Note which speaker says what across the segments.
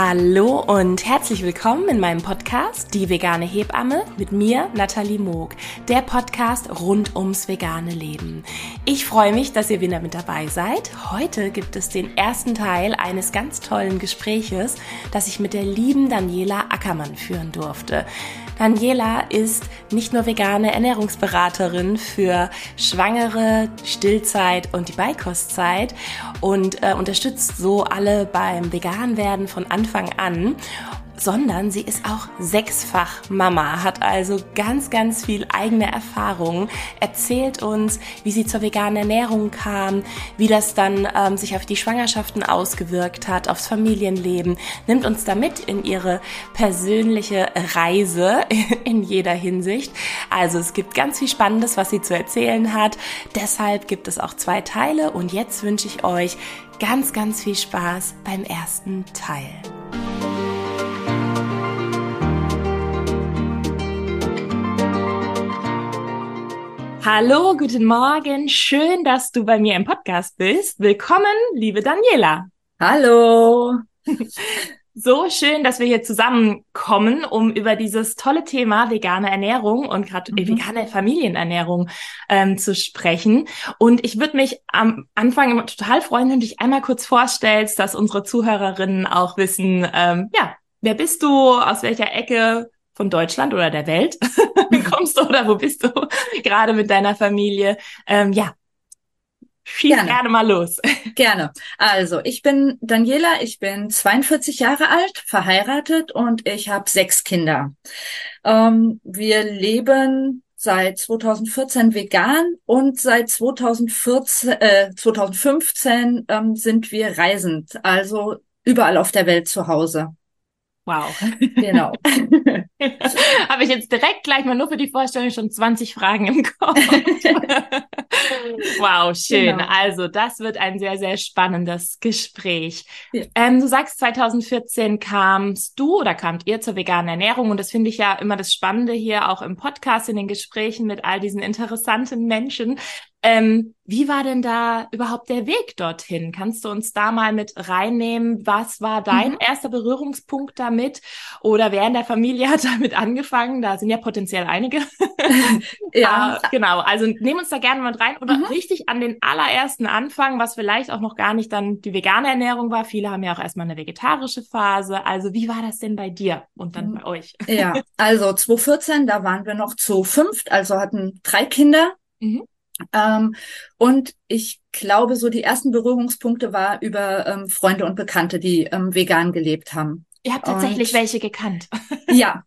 Speaker 1: Hallo und herzlich willkommen in meinem Podcast Die vegane Hebamme mit mir, Nathalie Moog, der Podcast rund ums vegane Leben. Ich freue mich, dass ihr wieder mit dabei seid. Heute gibt es den ersten Teil eines ganz tollen Gespräches, das ich mit der lieben Daniela Ackermann führen durfte. Daniela ist nicht nur vegane Ernährungsberaterin für Schwangere, Stillzeit und die Beikostzeit und äh, unterstützt so alle beim Veganwerden von Anfang an sondern sie ist auch sechsfach Mama, hat also ganz, ganz viel eigene Erfahrung, erzählt uns, wie sie zur veganen Ernährung kam, wie das dann ähm, sich auf die Schwangerschaften ausgewirkt hat, aufs Familienleben, nimmt uns damit in ihre persönliche Reise in jeder Hinsicht. Also es gibt ganz viel Spannendes, was sie zu erzählen hat. Deshalb gibt es auch zwei Teile und jetzt wünsche ich euch ganz, ganz viel Spaß beim ersten Teil. Hallo, guten Morgen. Schön, dass du bei mir im Podcast bist. Willkommen, liebe Daniela.
Speaker 2: Hallo.
Speaker 1: So schön, dass wir hier zusammenkommen, um über dieses tolle Thema vegane Ernährung und gerade mhm. vegane Familienernährung ähm, zu sprechen. Und ich würde mich am Anfang immer total freuen, wenn du dich einmal kurz vorstellst, dass unsere Zuhörerinnen auch wissen, ähm, ja, wer bist du, aus welcher Ecke von Deutschland oder der Welt kommst du oder wo bist du gerade mit deiner Familie? Ähm, ja, schieß gerne. gerne mal los.
Speaker 2: Gerne. Also, ich bin Daniela, ich bin 42 Jahre alt, verheiratet und ich habe sechs Kinder. Ähm, wir leben seit 2014 vegan und seit 2014, äh, 2015 ähm, sind wir reisend, also überall auf der Welt zu Hause.
Speaker 1: Wow. Genau. Habe ich jetzt direkt gleich mal nur für die Vorstellung schon 20 Fragen im Kopf. wow, schön. Genau. Also das wird ein sehr, sehr spannendes Gespräch. Ja. Ähm, du sagst, 2014 kamst du oder kamt ihr zur veganen Ernährung und das finde ich ja immer das Spannende hier auch im Podcast, in den Gesprächen mit all diesen interessanten Menschen, ähm, wie war denn da überhaupt der Weg dorthin? Kannst du uns da mal mit reinnehmen? Was war dein mhm. erster Berührungspunkt damit? Oder wer in der Familie hat damit angefangen? Da sind ja potenziell einige. ja. ah, genau. Also nehmen uns da gerne mal rein oder mhm. richtig an den allerersten Anfang, was vielleicht auch noch gar nicht dann die vegane Ernährung war. Viele haben ja auch erstmal eine vegetarische Phase. Also wie war das denn bei dir und dann mhm. bei euch?
Speaker 2: Ja, also 2014, da waren wir noch zu fünft, also hatten drei Kinder. Ähm, und ich glaube, so die ersten Berührungspunkte war über ähm, Freunde und Bekannte, die ähm, vegan gelebt haben.
Speaker 1: Ihr habt tatsächlich und, welche gekannt.
Speaker 2: ja,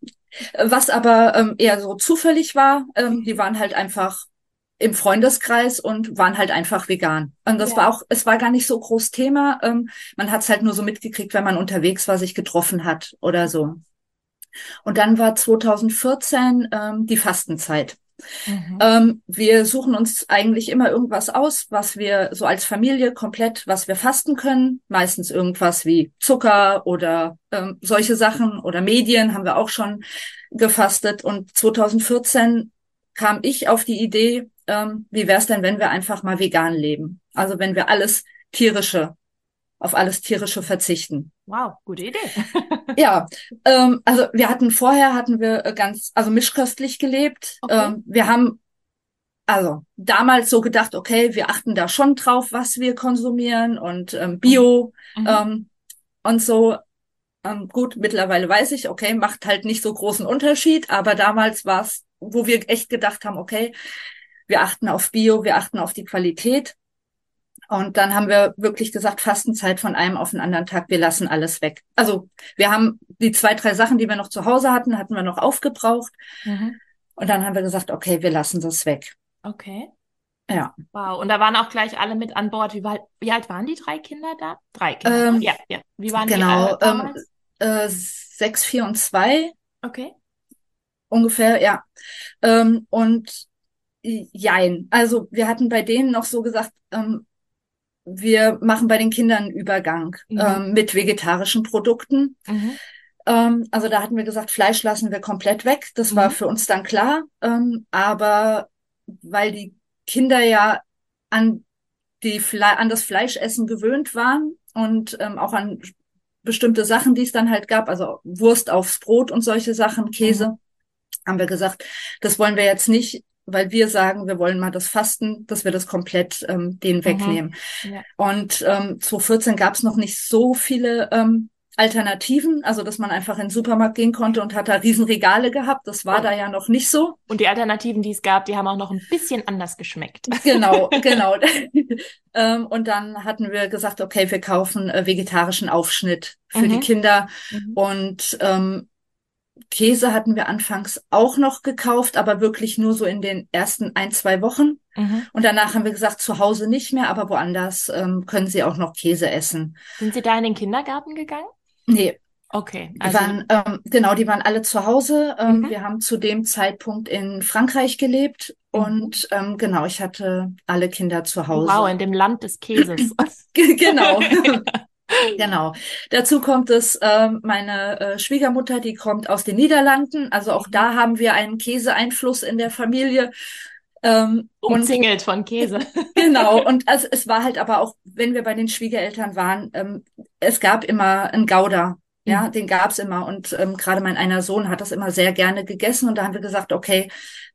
Speaker 2: was aber ähm, eher so zufällig war, ähm, die waren halt einfach im Freundeskreis und waren halt einfach vegan. Und das ja. war auch, es war gar nicht so groß Thema. Ähm, man hat es halt nur so mitgekriegt, wenn man unterwegs war, sich getroffen hat oder so. Und dann war 2014 ähm, die Fastenzeit. Mhm. Ähm, wir suchen uns eigentlich immer irgendwas aus, was wir so als Familie komplett, was wir fasten können. Meistens irgendwas wie Zucker oder ähm, solche Sachen oder Medien haben wir auch schon gefastet. Und 2014 kam ich auf die Idee, ähm, wie wäre es denn, wenn wir einfach mal vegan leben? Also wenn wir alles tierische auf alles tierische verzichten.
Speaker 1: Wow, gute Idee.
Speaker 2: ja, ähm, also wir hatten vorher hatten wir äh, ganz also mischköstlich gelebt. Okay. Ähm, wir haben also damals so gedacht, okay, wir achten da schon drauf, was wir konsumieren und ähm, Bio mhm. ähm, und so. Ähm, gut, mittlerweile weiß ich, okay, macht halt nicht so großen Unterschied, aber damals war es, wo wir echt gedacht haben, okay, wir achten auf Bio, wir achten auf die Qualität. Und dann haben wir wirklich gesagt, Fastenzeit von einem auf den anderen Tag, wir lassen alles weg. Also wir haben die zwei, drei Sachen, die wir noch zu Hause hatten, hatten wir noch aufgebraucht. Mhm. Und dann haben wir gesagt, okay, wir lassen das weg.
Speaker 1: Okay. Ja. Wow. Und da waren auch gleich alle mit an Bord. Wie, alt, wie alt waren die drei Kinder da? Drei Kinder. Ähm, ja, ja. Wie waren
Speaker 2: genau, die Genau. Ähm, äh, sechs, vier und zwei.
Speaker 1: Okay.
Speaker 2: Ungefähr, ja. Ähm, und jein. Also wir hatten bei denen noch so gesagt, ähm, wir machen bei den Kindern einen Übergang mhm. ähm, mit vegetarischen Produkten. Mhm. Ähm, also da hatten wir gesagt, Fleisch lassen wir komplett weg. Das mhm. war für uns dann klar. Ähm, aber weil die Kinder ja an, die Fle an das Fleischessen gewöhnt waren und ähm, auch an bestimmte Sachen, die es dann halt gab, also Wurst aufs Brot und solche Sachen, Käse, mhm. haben wir gesagt, das wollen wir jetzt nicht, weil wir sagen, wir wollen mal das Fasten, dass wir das komplett ähm, den mhm. wegnehmen. Ja. Und ähm, 2014 gab es noch nicht so viele ähm, Alternativen, also dass man einfach in den Supermarkt gehen konnte und hat da Riesenregale gehabt. Das war oh. da ja noch nicht so.
Speaker 1: Und die Alternativen, die es gab, die haben auch noch ein bisschen anders geschmeckt.
Speaker 2: Genau, genau. ähm, und dann hatten wir gesagt, okay, wir kaufen äh, vegetarischen Aufschnitt für mhm. die Kinder. Mhm. Und ähm, Käse hatten wir anfangs auch noch gekauft, aber wirklich nur so in den ersten ein, zwei Wochen. Mhm. Und danach haben wir gesagt, zu Hause nicht mehr, aber woanders ähm, können Sie auch noch Käse essen.
Speaker 1: Sind Sie da in den Kindergarten gegangen?
Speaker 2: Nee.
Speaker 1: Okay.
Speaker 2: Also die waren, ähm, genau, die waren alle zu Hause. Ähm, mhm. Wir haben zu dem Zeitpunkt in Frankreich gelebt mhm. und ähm, genau, ich hatte alle Kinder zu Hause.
Speaker 1: Wow, in dem Land des Käses.
Speaker 2: genau. Genau. Dazu kommt es, ähm, meine äh, Schwiegermutter, die kommt aus den Niederlanden. Also auch mhm. da haben wir einen Käseeinfluss in der Familie.
Speaker 1: Ähm, Umzingelt und, von Käse.
Speaker 2: Genau. Und also, es war halt aber auch, wenn wir bei den Schwiegereltern waren, ähm, es gab immer einen Gouda. Ja, mhm. den gab's immer. Und ähm, gerade mein einer Sohn hat das immer sehr gerne gegessen. Und da haben wir gesagt, okay,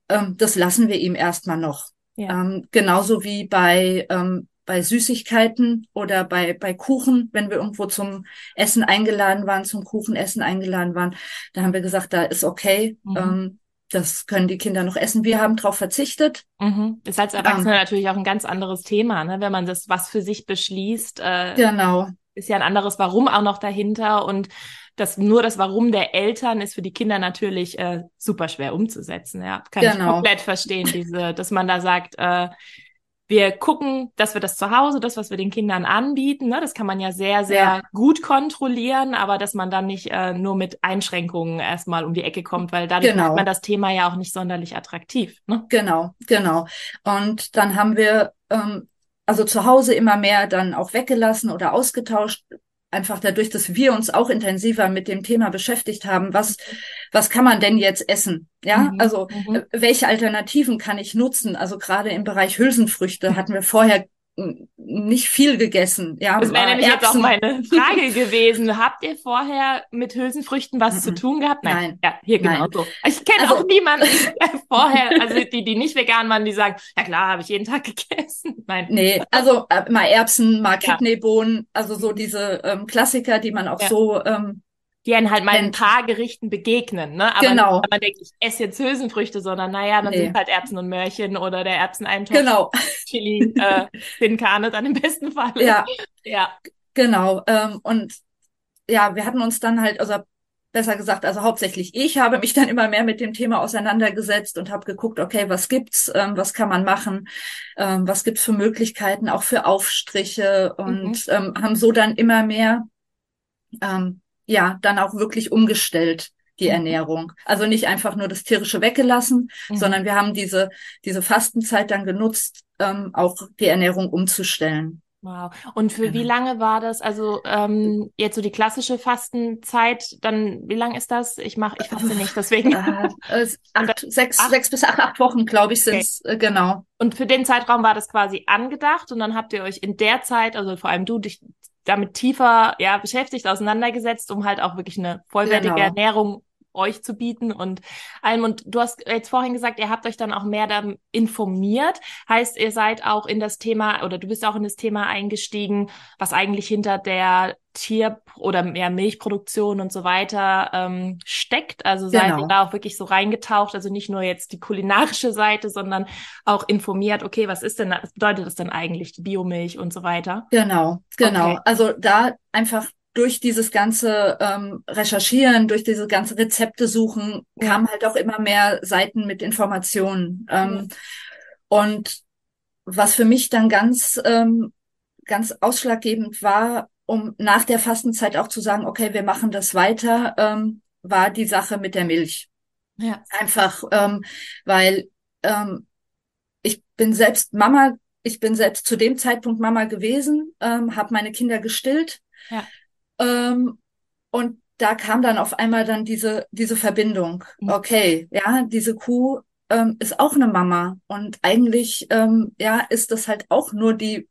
Speaker 2: ähm, das lassen wir ihm erstmal noch. Ja. Ähm, genauso wie bei ähm, bei Süßigkeiten oder bei, bei Kuchen, wenn wir irgendwo zum Essen eingeladen waren, zum Kuchenessen eingeladen waren, da haben wir gesagt, da ist okay, mhm. ähm, das können die Kinder noch essen. Wir haben darauf verzichtet.
Speaker 1: Mhm. Ist als Erwachsene ähm, natürlich auch ein ganz anderes Thema, ne? wenn man das was für sich beschließt.
Speaker 2: Äh, genau.
Speaker 1: Ist ja ein anderes Warum auch noch dahinter und das nur das Warum der Eltern ist für die Kinder natürlich äh, super schwer umzusetzen. Ja, kann genau. ich komplett verstehen, diese, dass man da sagt, äh, wir gucken, dass wir das zu Hause, das, was wir den Kindern anbieten, ne, das kann man ja sehr, sehr ja. gut kontrollieren, aber dass man dann nicht äh, nur mit Einschränkungen erstmal um die Ecke kommt, weil dadurch genau. macht man das Thema ja auch nicht sonderlich attraktiv. Ne?
Speaker 2: Genau, genau. Und dann haben wir ähm, also zu Hause immer mehr dann auch weggelassen oder ausgetauscht, einfach dadurch, dass wir uns auch intensiver mit dem Thema beschäftigt haben, was, was kann man denn jetzt essen? Ja, mhm. also mhm. Äh, welche Alternativen kann ich nutzen? Also gerade im Bereich Hülsenfrüchte hatten wir vorher nicht viel gegessen. Ja,
Speaker 1: das wäre nämlich Erbsen. jetzt auch meine Frage gewesen. Habt ihr vorher mit Hülsenfrüchten was zu tun gehabt?
Speaker 2: Nein. Nein.
Speaker 1: Ja, hier genau so. Ich kenne also, auch niemanden vorher, also die, die nicht vegan waren, die sagen, ja klar, habe ich jeden Tag gegessen.
Speaker 2: Nein. Nee, also äh, mal Erbsen, mal Kidneybohnen, also so diese ähm, Klassiker, die man auch ja. so ähm,
Speaker 1: die einen halt mal in ein paar Gerichten begegnen, ne? Aber genau. nicht, man denkt, ich esse jetzt Hülsenfrüchte, sondern naja, dann nee. sind halt Erbsen und Möhrchen oder der Erbseneintopf.
Speaker 2: Genau.
Speaker 1: Chili, äh, dann im besten Fall.
Speaker 2: Ja. Ja. Genau. Ähm, und ja, wir hatten uns dann halt, also besser gesagt, also hauptsächlich ich habe mich dann immer mehr mit dem Thema auseinandergesetzt und habe geguckt, okay, was gibt's, ähm, was kann man machen, ähm, was gibt's für Möglichkeiten, auch für Aufstriche und mhm. ähm, haben so dann immer mehr ähm, ja dann auch wirklich umgestellt die mhm. Ernährung. Also nicht einfach nur das tierische weggelassen, mhm. sondern wir haben diese diese Fastenzeit dann genutzt, ähm, auch die Ernährung umzustellen.
Speaker 1: Wow. Und für genau. wie lange war das? Also ähm, jetzt so die klassische Fastenzeit, dann wie lang ist das? Ich mache, ich faste nicht, deswegen. Äh,
Speaker 2: äh, acht, sechs, acht? sechs bis acht, acht Wochen, glaube ich, sind's okay. äh, genau.
Speaker 1: Und für den Zeitraum war das quasi angedacht und dann habt ihr euch in der Zeit, also vor allem du, dich damit tiefer ja beschäftigt, auseinandergesetzt, um halt auch wirklich eine vollwertige genau. Ernährung euch zu bieten und allem. Und du hast jetzt vorhin gesagt, ihr habt euch dann auch mehr dann informiert. Heißt, ihr seid auch in das Thema oder du bist auch in das Thema eingestiegen, was eigentlich hinter der Tier- oder mehr Milchproduktion und so weiter ähm, steckt. Also seid genau. ihr da auch wirklich so reingetaucht, also nicht nur jetzt die kulinarische Seite, sondern auch informiert, okay, was ist denn, was bedeutet das denn eigentlich, die Biomilch und so weiter?
Speaker 2: Genau, genau. Okay. Also da einfach durch dieses ganze ähm, Recherchieren, durch diese ganze Rezepte suchen, kamen halt auch immer mehr Seiten mit Informationen. Ähm. Und was für mich dann ganz, ähm, ganz ausschlaggebend war, um nach der Fastenzeit auch zu sagen, okay, wir machen das weiter, ähm, war die Sache mit der Milch. Ja. Einfach, ähm, weil ähm, ich bin selbst Mama, ich bin selbst zu dem Zeitpunkt Mama gewesen, ähm, habe meine Kinder gestillt. Ja. Ähm, und da kam dann auf einmal dann diese, diese Verbindung. Mhm. Okay, ja, diese Kuh ähm, ist auch eine Mama. Und eigentlich, ähm, ja, ist das halt auch nur die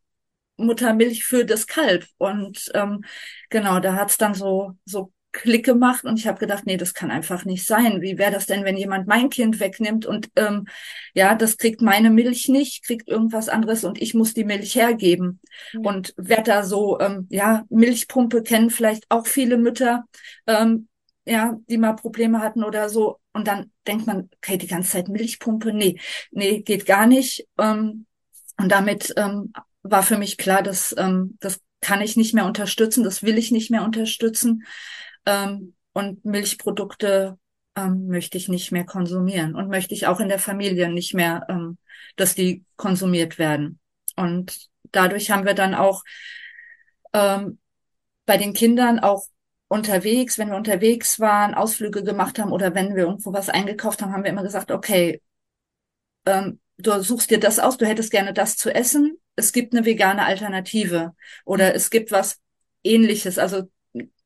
Speaker 2: Muttermilch für das Kalb. Und ähm, genau, da hat's dann so, so Klick gemacht und ich habe gedacht, nee, das kann einfach nicht sein. Wie wäre das denn, wenn jemand mein Kind wegnimmt und ähm, ja, das kriegt meine Milch nicht, kriegt irgendwas anderes und ich muss die Milch hergeben. Mhm. Und wer da so, ähm, ja, Milchpumpe kennen vielleicht auch viele Mütter, ähm, ja, die mal Probleme hatten oder so. Und dann denkt man, okay, die ganze Zeit Milchpumpe, nee, nee, geht gar nicht. Ähm, und damit ähm, war für mich klar, dass ähm, das kann ich nicht mehr unterstützen, das will ich nicht mehr unterstützen. Ähm, und Milchprodukte ähm, möchte ich nicht mehr konsumieren und möchte ich auch in der Familie nicht mehr, ähm, dass die konsumiert werden. Und dadurch haben wir dann auch ähm, bei den Kindern auch unterwegs, wenn wir unterwegs waren, Ausflüge gemacht haben oder wenn wir irgendwo was eingekauft haben, haben wir immer gesagt, okay, ähm, du suchst dir das aus, du hättest gerne das zu essen, es gibt eine vegane Alternative oder es gibt was ähnliches. Also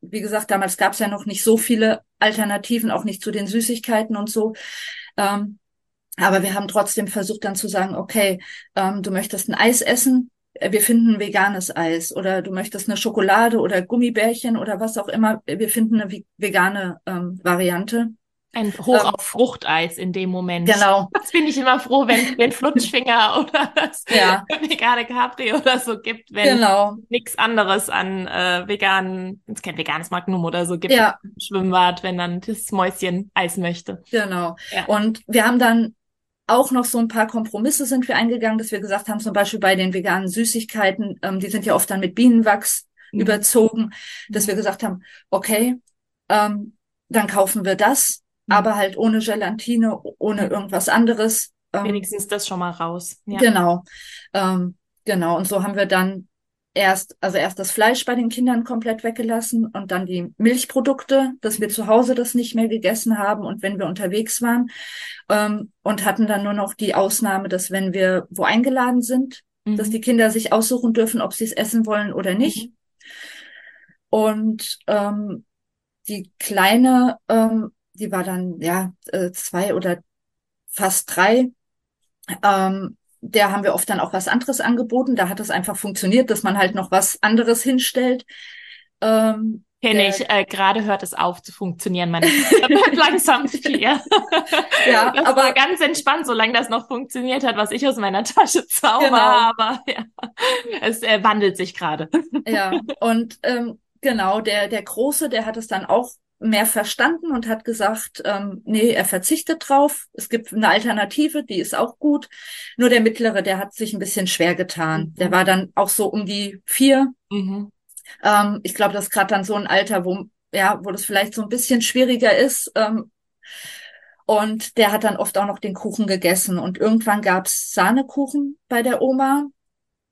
Speaker 2: wie gesagt, damals gab es ja noch nicht so viele Alternativen, auch nicht zu den Süßigkeiten und so. Ähm, aber wir haben trotzdem versucht dann zu sagen, okay, ähm, du möchtest ein Eis essen, wir finden veganes Eis oder du möchtest eine Schokolade oder Gummibärchen oder was auch immer, wir finden eine vegane ähm, Variante.
Speaker 1: Ein Hoch ähm, auf Fruchteis in dem Moment.
Speaker 2: Genau.
Speaker 1: Das finde ich immer froh, wenn, wenn Flutschfinger oder das ja. vegane Capri oder so gibt, wenn genau. nichts anderes an äh, veganen, es kein veganes Magnum oder so gibt ja. im Schwimmbad, wenn dann das Mäuschen Eis möchte.
Speaker 2: Genau. Ja. Und wir haben dann auch noch so ein paar Kompromisse sind wir eingegangen, dass wir gesagt haben, zum Beispiel bei den veganen Süßigkeiten, ähm, die sind ja oft dann mit Bienenwachs mhm. überzogen, dass wir gesagt haben, okay, ähm, dann kaufen wir das Mhm. Aber halt ohne Gelatine, ohne irgendwas anderes.
Speaker 1: Ähm, Wenigstens das schon mal raus.
Speaker 2: Ja. Genau. Ähm, genau. Und so haben wir dann erst, also erst das Fleisch bei den Kindern komplett weggelassen und dann die Milchprodukte, dass wir zu Hause das nicht mehr gegessen haben und wenn wir unterwegs waren ähm, und hatten dann nur noch die Ausnahme, dass wenn wir wo eingeladen sind, mhm. dass die Kinder sich aussuchen dürfen, ob sie es essen wollen oder nicht. Mhm. Und ähm, die kleine ähm, die war dann ja äh, zwei oder fast drei. Ähm, der haben wir oft dann auch was anderes angeboten. Da hat es einfach funktioniert, dass man halt noch was anderes hinstellt.
Speaker 1: Ähm, Kenne ich, äh, gerade hört es auf zu funktionieren, meine bleibt langsam vier. ja, das aber war ganz entspannt, solange das noch funktioniert hat, was ich aus meiner Tasche zauber, genau. aber ja, es äh, wandelt sich gerade.
Speaker 2: ja, und ähm, genau, der, der Große, der hat es dann auch mehr verstanden und hat gesagt, ähm, nee, er verzichtet drauf. Es gibt eine Alternative, die ist auch gut. Nur der mittlere, der hat sich ein bisschen schwer getan. Mhm. Der war dann auch so um die vier. Mhm. Ähm, ich glaube, das ist gerade dann so ein Alter, wo ja, wo das vielleicht so ein bisschen schwieriger ist. Ähm, und der hat dann oft auch noch den Kuchen gegessen. Und irgendwann gab's Sahnekuchen bei der Oma.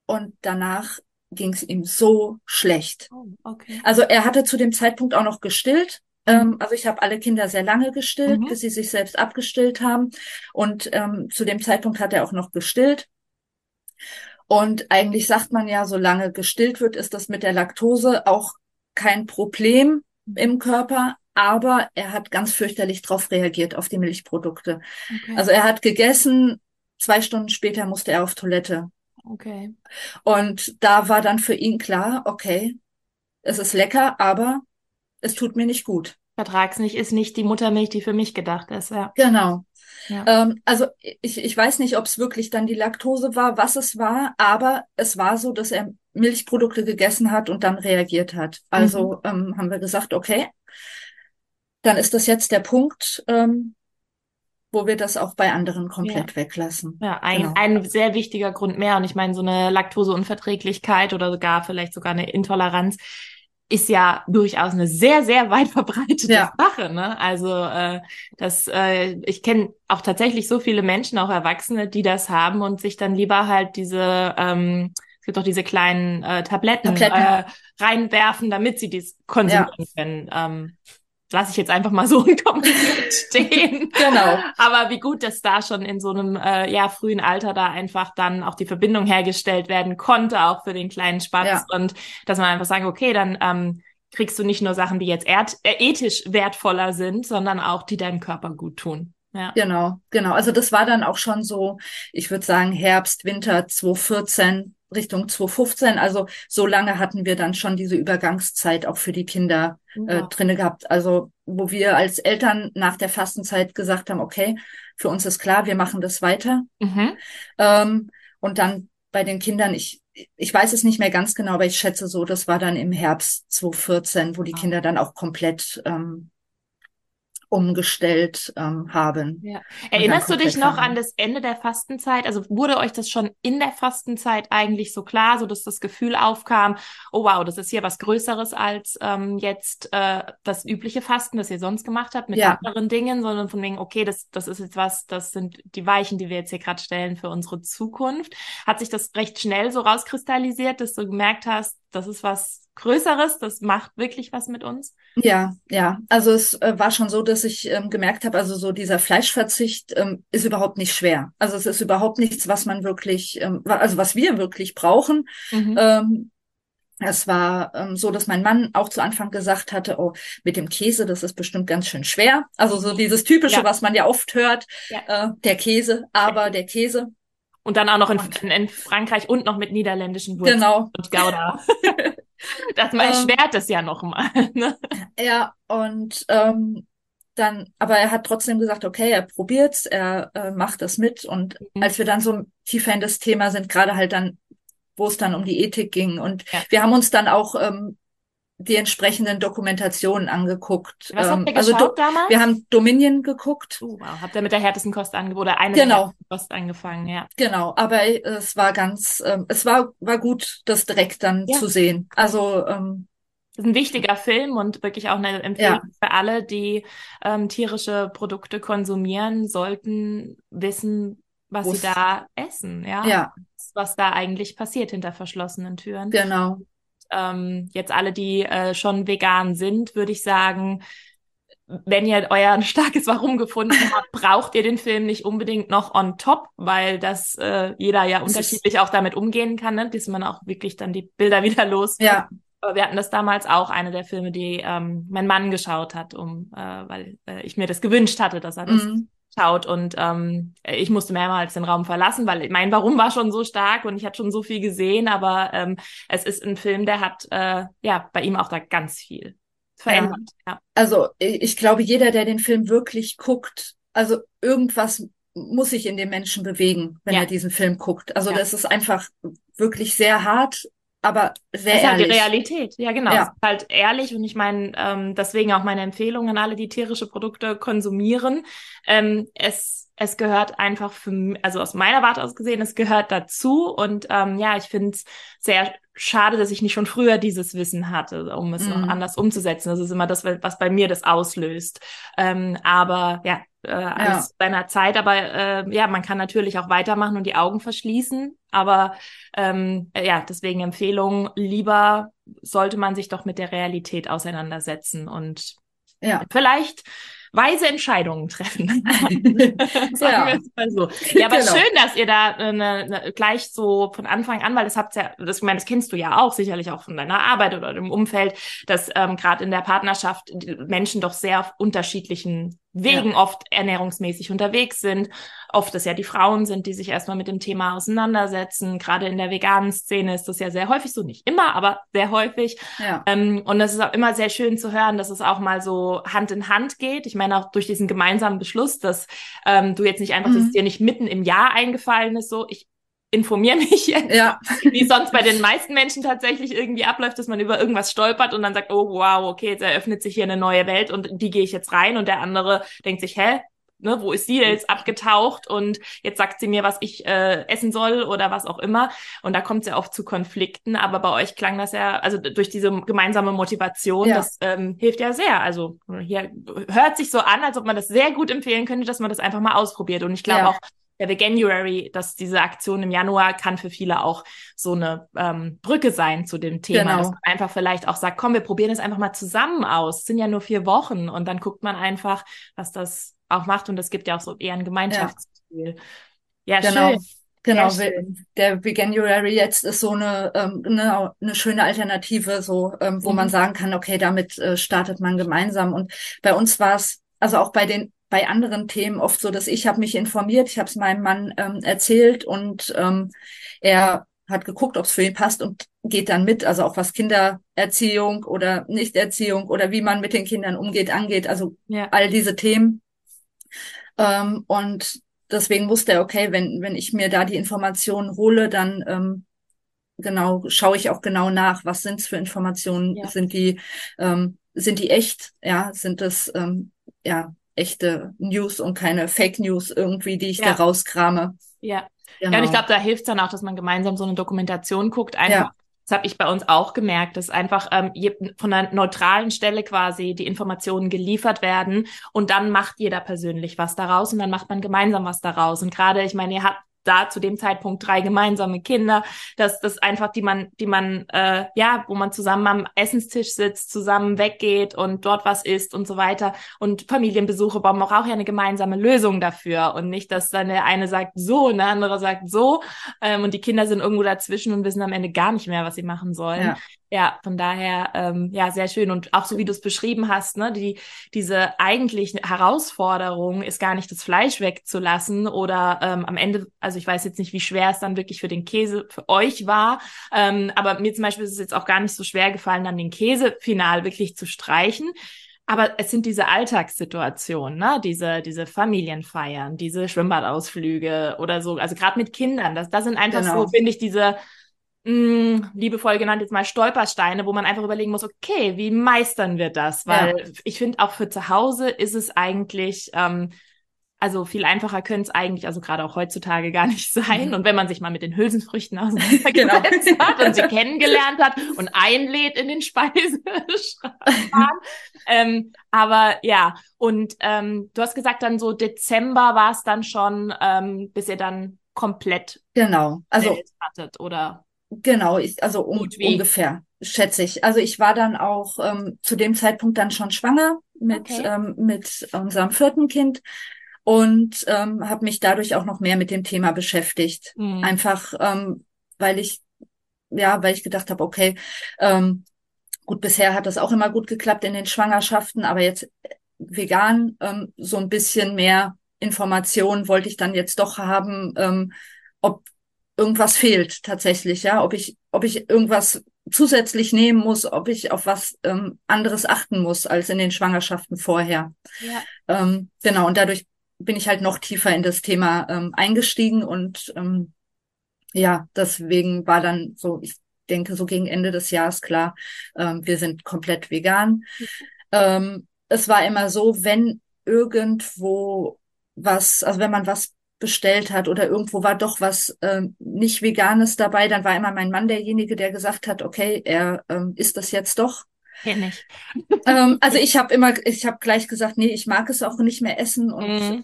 Speaker 2: Und danach ging es ihm so schlecht. Oh, okay. Also er hatte zu dem Zeitpunkt auch noch gestillt, ähm, also ich habe alle Kinder sehr lange gestillt, mhm. bis sie sich selbst abgestillt haben. Und ähm, zu dem Zeitpunkt hat er auch noch gestillt. Und eigentlich sagt man ja, solange gestillt wird, ist das mit der Laktose auch kein Problem im Körper. Aber er hat ganz fürchterlich drauf reagiert, auf die Milchprodukte. Okay. Also er hat gegessen, zwei Stunden später musste er auf Toilette.
Speaker 1: Okay.
Speaker 2: Und da war dann für ihn klar, okay, es ist lecker, aber es tut mir nicht gut.
Speaker 1: Vertragsmilch ist nicht die Muttermilch, die für mich gedacht ist, ja.
Speaker 2: Genau. Ja. Ähm, also ich, ich weiß nicht, ob es wirklich dann die Laktose war, was es war, aber es war so, dass er Milchprodukte gegessen hat und dann reagiert hat. Also mhm. ähm, haben wir gesagt, okay, dann ist das jetzt der Punkt, ähm, wo wir das auch bei anderen komplett ja. weglassen.
Speaker 1: Ja, ein, genau. ein sehr wichtiger Grund mehr. Und ich meine, so eine Laktoseunverträglichkeit oder sogar vielleicht sogar eine Intoleranz ist ja durchaus eine sehr, sehr weit verbreitete ja. Sache. Ne? Also äh, das, äh, ich kenne auch tatsächlich so viele Menschen, auch Erwachsene, die das haben und sich dann lieber halt diese, ähm, es gibt auch diese kleinen äh, Tabletten, Tabletten. Äh, reinwerfen, damit sie dies konsumieren ja. können. Ähm, lasse ich jetzt einfach mal so unkommentiert stehen. genau. Aber wie gut, dass da schon in so einem äh, ja frühen Alter da einfach dann auch die Verbindung hergestellt werden konnte, auch für den kleinen Spatz ja. und dass man einfach sagen, okay, dann ähm, kriegst du nicht nur Sachen, die jetzt erd äh, ethisch wertvoller sind, sondern auch die deinem Körper gut tun.
Speaker 2: Ja. Genau, genau. Also das war dann auch schon so, ich würde sagen Herbst, Winter 2014, Richtung 2015. Also so lange hatten wir dann schon diese Übergangszeit auch für die Kinder äh, drinne gehabt. Also wo wir als Eltern nach der Fastenzeit gesagt haben, okay, für uns ist klar, wir machen das weiter. Mhm. Ähm, und dann bei den Kindern, ich, ich weiß es nicht mehr ganz genau, aber ich schätze so, das war dann im Herbst 2014, wo die. Kinder dann auch komplett ähm, umgestellt ähm, haben.
Speaker 1: Ja. Erinnerst du dich noch an das Ende der Fastenzeit? Also wurde euch das schon in der Fastenzeit eigentlich so klar, so dass das Gefühl aufkam, oh wow, das ist hier was Größeres als ähm, jetzt äh, das übliche Fasten, das ihr sonst gemacht habt mit ja. anderen Dingen, sondern von wegen, okay, das, das ist jetzt was, das sind die Weichen, die wir jetzt hier gerade stellen für unsere Zukunft. Hat sich das recht schnell so rauskristallisiert, dass du gemerkt hast, das ist was Größeres, das macht wirklich was mit uns?
Speaker 2: Ja, ja. Also es äh, war schon so, dass ich ähm, gemerkt habe, also so dieser Fleischverzicht ähm, ist überhaupt nicht schwer. Also es ist überhaupt nichts, was man wirklich, ähm, also was wir wirklich brauchen. Mhm. Ähm, es war ähm, so, dass mein Mann auch zu Anfang gesagt hatte, oh, mit dem Käse, das ist bestimmt ganz schön schwer. Also so dieses typische, ja. was man ja oft hört, ja. äh, der Käse, aber der Käse.
Speaker 1: Und dann auch noch in, in, in Frankreich und noch mit niederländischen Wurzeln
Speaker 2: genau.
Speaker 1: und Gouda. Das ähm, erschwert es ja nochmal. Ne?
Speaker 2: Ja, und ähm, dann, aber er hat trotzdem gesagt, okay, er probiert's, er äh, macht das mit. Und mhm. als wir dann so tiefer in das Thema sind, gerade halt dann, wo es dann um die Ethik ging. Und ja. wir haben uns dann auch ähm, die entsprechenden Dokumentationen angeguckt.
Speaker 1: Was habt ihr ähm, also geschaut damals?
Speaker 2: Wir haben Dominion geguckt.
Speaker 1: Oh, wow. Habt ihr mit der härtesten Kost angefangen oder eine
Speaker 2: genau. der
Speaker 1: Kost angefangen, ja.
Speaker 2: Genau, aber es war ganz, ähm, es war, war gut, das direkt dann ja. zu sehen. Also ähm,
Speaker 1: das ist ein wichtiger Film und wirklich auch eine Empfehlung ja. für alle, die ähm, tierische Produkte konsumieren, sollten wissen, was Wo's, sie da essen, ja.
Speaker 2: ja.
Speaker 1: Was da eigentlich passiert hinter verschlossenen Türen.
Speaker 2: Genau
Speaker 1: ähm, jetzt alle, die äh, schon vegan sind, würde ich sagen, wenn ihr euer starkes Warum gefunden habt, braucht ihr den Film nicht unbedingt noch on top, weil das äh, jeder ja das unterschiedlich auch damit umgehen kann, ne? dass man auch wirklich dann die Bilder wieder los.
Speaker 2: Ja.
Speaker 1: Aber wir hatten das damals auch, eine der Filme, die ähm, mein Mann geschaut hat, um, äh, weil äh, ich mir das gewünscht hatte, dass er das mhm schaut. Und ähm, ich musste mehrmals den Raum verlassen, weil mein Warum war schon so stark und ich hatte schon so viel gesehen, aber ähm, es ist ein Film, der hat äh, ja bei ihm auch da ganz viel verändert. Ja. ja.
Speaker 2: Also ich glaube, jeder, der den Film wirklich guckt, also irgendwas muss sich in dem Menschen bewegen, wenn ja. er diesen Film guckt. Also das ist einfach wirklich sehr hart, aber sehr das ist
Speaker 1: ehrlich. Halt die Realität, ja genau. Ja. ist halt ehrlich und ich meine, ähm, deswegen auch meine Empfehlung an alle, die tierische Produkte konsumieren. Ähm, es, es gehört einfach für, also aus meiner Warte aus gesehen, es gehört dazu und ähm, ja, ich finde es sehr schade, dass ich nicht schon früher dieses Wissen hatte, um es mhm. noch anders umzusetzen. Das ist immer das, was bei mir das auslöst. Ähm, aber ja, äh, alles ja. seiner Zeit. Aber äh, ja, man kann natürlich auch weitermachen und die Augen verschließen. Aber ähm, äh, ja, deswegen Empfehlung, lieber sollte man sich doch mit der Realität auseinandersetzen und ja. vielleicht weise Entscheidungen treffen. Ja. so. Ja, aber genau. schön, dass ihr da eine, eine, gleich so von Anfang an, weil das habt ja, das, ich meine, das kennst du ja auch sicherlich auch von deiner Arbeit oder dem Umfeld, dass ähm, gerade in der Partnerschaft Menschen doch sehr auf unterschiedlichen Wegen ja. oft ernährungsmäßig unterwegs sind. Oft es ja die Frauen sind, die sich erstmal mit dem Thema auseinandersetzen. Gerade in der veganen Szene ist das ja sehr häufig so, nicht immer, aber sehr häufig. Ja. Ähm, und das ist auch immer sehr schön zu hören, dass es auch mal so Hand in Hand geht. Ich meine auch durch diesen gemeinsamen Beschluss, dass ähm, du jetzt nicht einfach, mhm. dass es dir nicht mitten im Jahr eingefallen ist, so ich informiere mich jetzt, ja. wie sonst bei den meisten Menschen tatsächlich irgendwie abläuft, dass man über irgendwas stolpert und dann sagt, oh wow, okay, jetzt eröffnet sich hier eine neue Welt und die gehe ich jetzt rein und der andere denkt sich, hä, ne, wo ist sie jetzt abgetaucht und jetzt sagt sie mir, was ich äh, essen soll oder was auch immer. Und da kommt es ja oft zu Konflikten, aber bei euch klang das ja, also durch diese gemeinsame Motivation, ja. das ähm, hilft ja sehr. Also hier hört sich so an, als ob man das sehr gut empfehlen könnte, dass man das einfach mal ausprobiert. Und ich glaube ja. auch, der Veganuary, dass diese Aktion im Januar kann für viele auch so eine ähm, Brücke sein zu dem Thema. Genau. Dass man einfach vielleicht auch sagt, komm, wir probieren es einfach mal zusammen aus. Es sind ja nur vier Wochen und dann guckt man einfach, was das auch macht und das gibt ja auch so eher ein Gemeinschaftsgefühl. Ja, ja genau. schön.
Speaker 2: Genau, der Veganuary jetzt ist so eine, ähm, eine, eine schöne Alternative, so ähm, wo mhm. man sagen kann, okay, damit äh, startet man gemeinsam. Und bei uns war es, also auch bei den bei anderen Themen oft so, dass ich habe mich informiert, ich habe es meinem Mann ähm, erzählt und ähm, er hat geguckt, ob es für ihn passt und geht dann mit, also auch was Kindererziehung oder Nichterziehung oder wie man mit den Kindern umgeht, angeht, also ja. all diese Themen. Ähm, und deswegen wusste er, okay, wenn, wenn ich mir da die Informationen hole, dann ähm, genau schaue ich auch genau nach, was sind es für Informationen, ja. sind die ähm, sind die echt, ja, sind das ähm, ja echte News und keine Fake News irgendwie, die ich ja. da rauskrame.
Speaker 1: Ja. Genau. Ja, und ich glaube, da hilft dann auch, dass man gemeinsam so eine Dokumentation guckt, einfach ja. Das habe ich bei uns auch gemerkt, dass einfach ähm, von einer neutralen Stelle quasi die Informationen geliefert werden und dann macht jeder persönlich was daraus und dann macht man gemeinsam was daraus. Und gerade, ich meine, ihr habt da zu dem Zeitpunkt drei gemeinsame Kinder, dass das einfach, die man, die man, äh, ja, wo man zusammen am Essenstisch sitzt, zusammen weggeht und dort was isst und so weiter. Und Familienbesuche brauchen auch ja eine gemeinsame Lösung dafür und nicht, dass dann der eine sagt so und der andere sagt so ähm, und die Kinder sind irgendwo dazwischen und wissen am Ende gar nicht mehr, was sie machen sollen. Ja. Ja, von daher, ähm, ja, sehr schön. Und auch so wie du es beschrieben hast, ne, die, diese eigentliche Herausforderung ist gar nicht das Fleisch wegzulassen oder ähm, am Ende, also ich weiß jetzt nicht, wie schwer es dann wirklich für den Käse für euch war, ähm, aber mir zum Beispiel ist es jetzt auch gar nicht so schwer gefallen, dann den Käse final wirklich zu streichen. Aber es sind diese Alltagssituationen, ne? diese, diese Familienfeiern, diese Schwimmbadausflüge oder so, also gerade mit Kindern, das, das sind einfach genau. so, finde ich, diese, mh, mm, liebevoll genannt jetzt mal Stolpersteine, wo man einfach überlegen muss, okay, wie meistern wir das? Weil ja. ich finde, auch für zu Hause ist es eigentlich, ähm, also viel einfacher könnte es eigentlich, also gerade auch heutzutage gar nicht sein. Und wenn man sich mal mit den Hülsenfrüchten auseinandergesetzt genau. hat und sie kennengelernt hat und einlädt in den Speiseschrank. ähm, aber ja, und ähm, du hast gesagt, dann so Dezember war es dann schon, ähm, bis ihr dann komplett
Speaker 2: genau also
Speaker 1: hattet, oder?
Speaker 2: Genau, ich, also um, ungefähr, schätze ich. Also ich war dann auch ähm, zu dem Zeitpunkt dann schon schwanger mit, okay. ähm, mit unserem vierten Kind und ähm, habe mich dadurch auch noch mehr mit dem Thema beschäftigt. Mhm. Einfach, ähm, weil ich, ja, weil ich gedacht habe, okay, ähm, gut, bisher hat das auch immer gut geklappt in den Schwangerschaften, aber jetzt vegan ähm, so ein bisschen mehr Informationen wollte ich dann jetzt doch haben, ähm, ob irgendwas fehlt tatsächlich, ja, ob ich, ob ich irgendwas zusätzlich nehmen muss, ob ich auf was ähm, anderes achten muss als in den Schwangerschaften vorher. Ja. Ähm, genau, und dadurch bin ich halt noch tiefer in das Thema ähm, eingestiegen und ähm, ja, deswegen war dann so, ich denke, so gegen Ende des Jahres klar, ähm, wir sind komplett vegan. Mhm. Ähm, es war immer so, wenn irgendwo was, also wenn man was bestellt hat oder irgendwo war doch was ähm, nicht Veganes dabei, dann war immer mein Mann derjenige, der gesagt hat, okay, er ähm, isst das jetzt doch.
Speaker 1: Kenn ich.
Speaker 2: ähm, also ich habe immer, ich habe gleich gesagt, nee, ich mag es auch nicht mehr essen und mhm.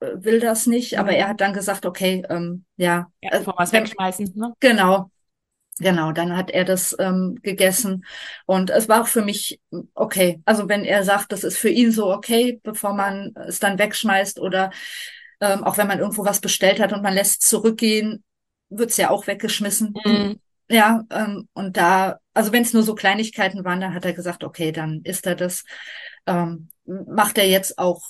Speaker 2: äh, will das nicht. Mhm. Aber er hat dann gesagt, okay, ähm, ja.
Speaker 1: ja äh, was wegschmeißen, ne?
Speaker 2: Genau. Genau, dann hat er das ähm, gegessen und es war auch für mich okay. Also wenn er sagt, das ist für ihn so okay, bevor man es dann wegschmeißt oder ähm, auch wenn man irgendwo was bestellt hat und man lässt zurückgehen, wird's ja auch weggeschmissen. Mhm. Ja, ähm, und da, also wenn es nur so Kleinigkeiten waren, dann hat er gesagt, okay, dann ist er das. Ähm, macht er jetzt auch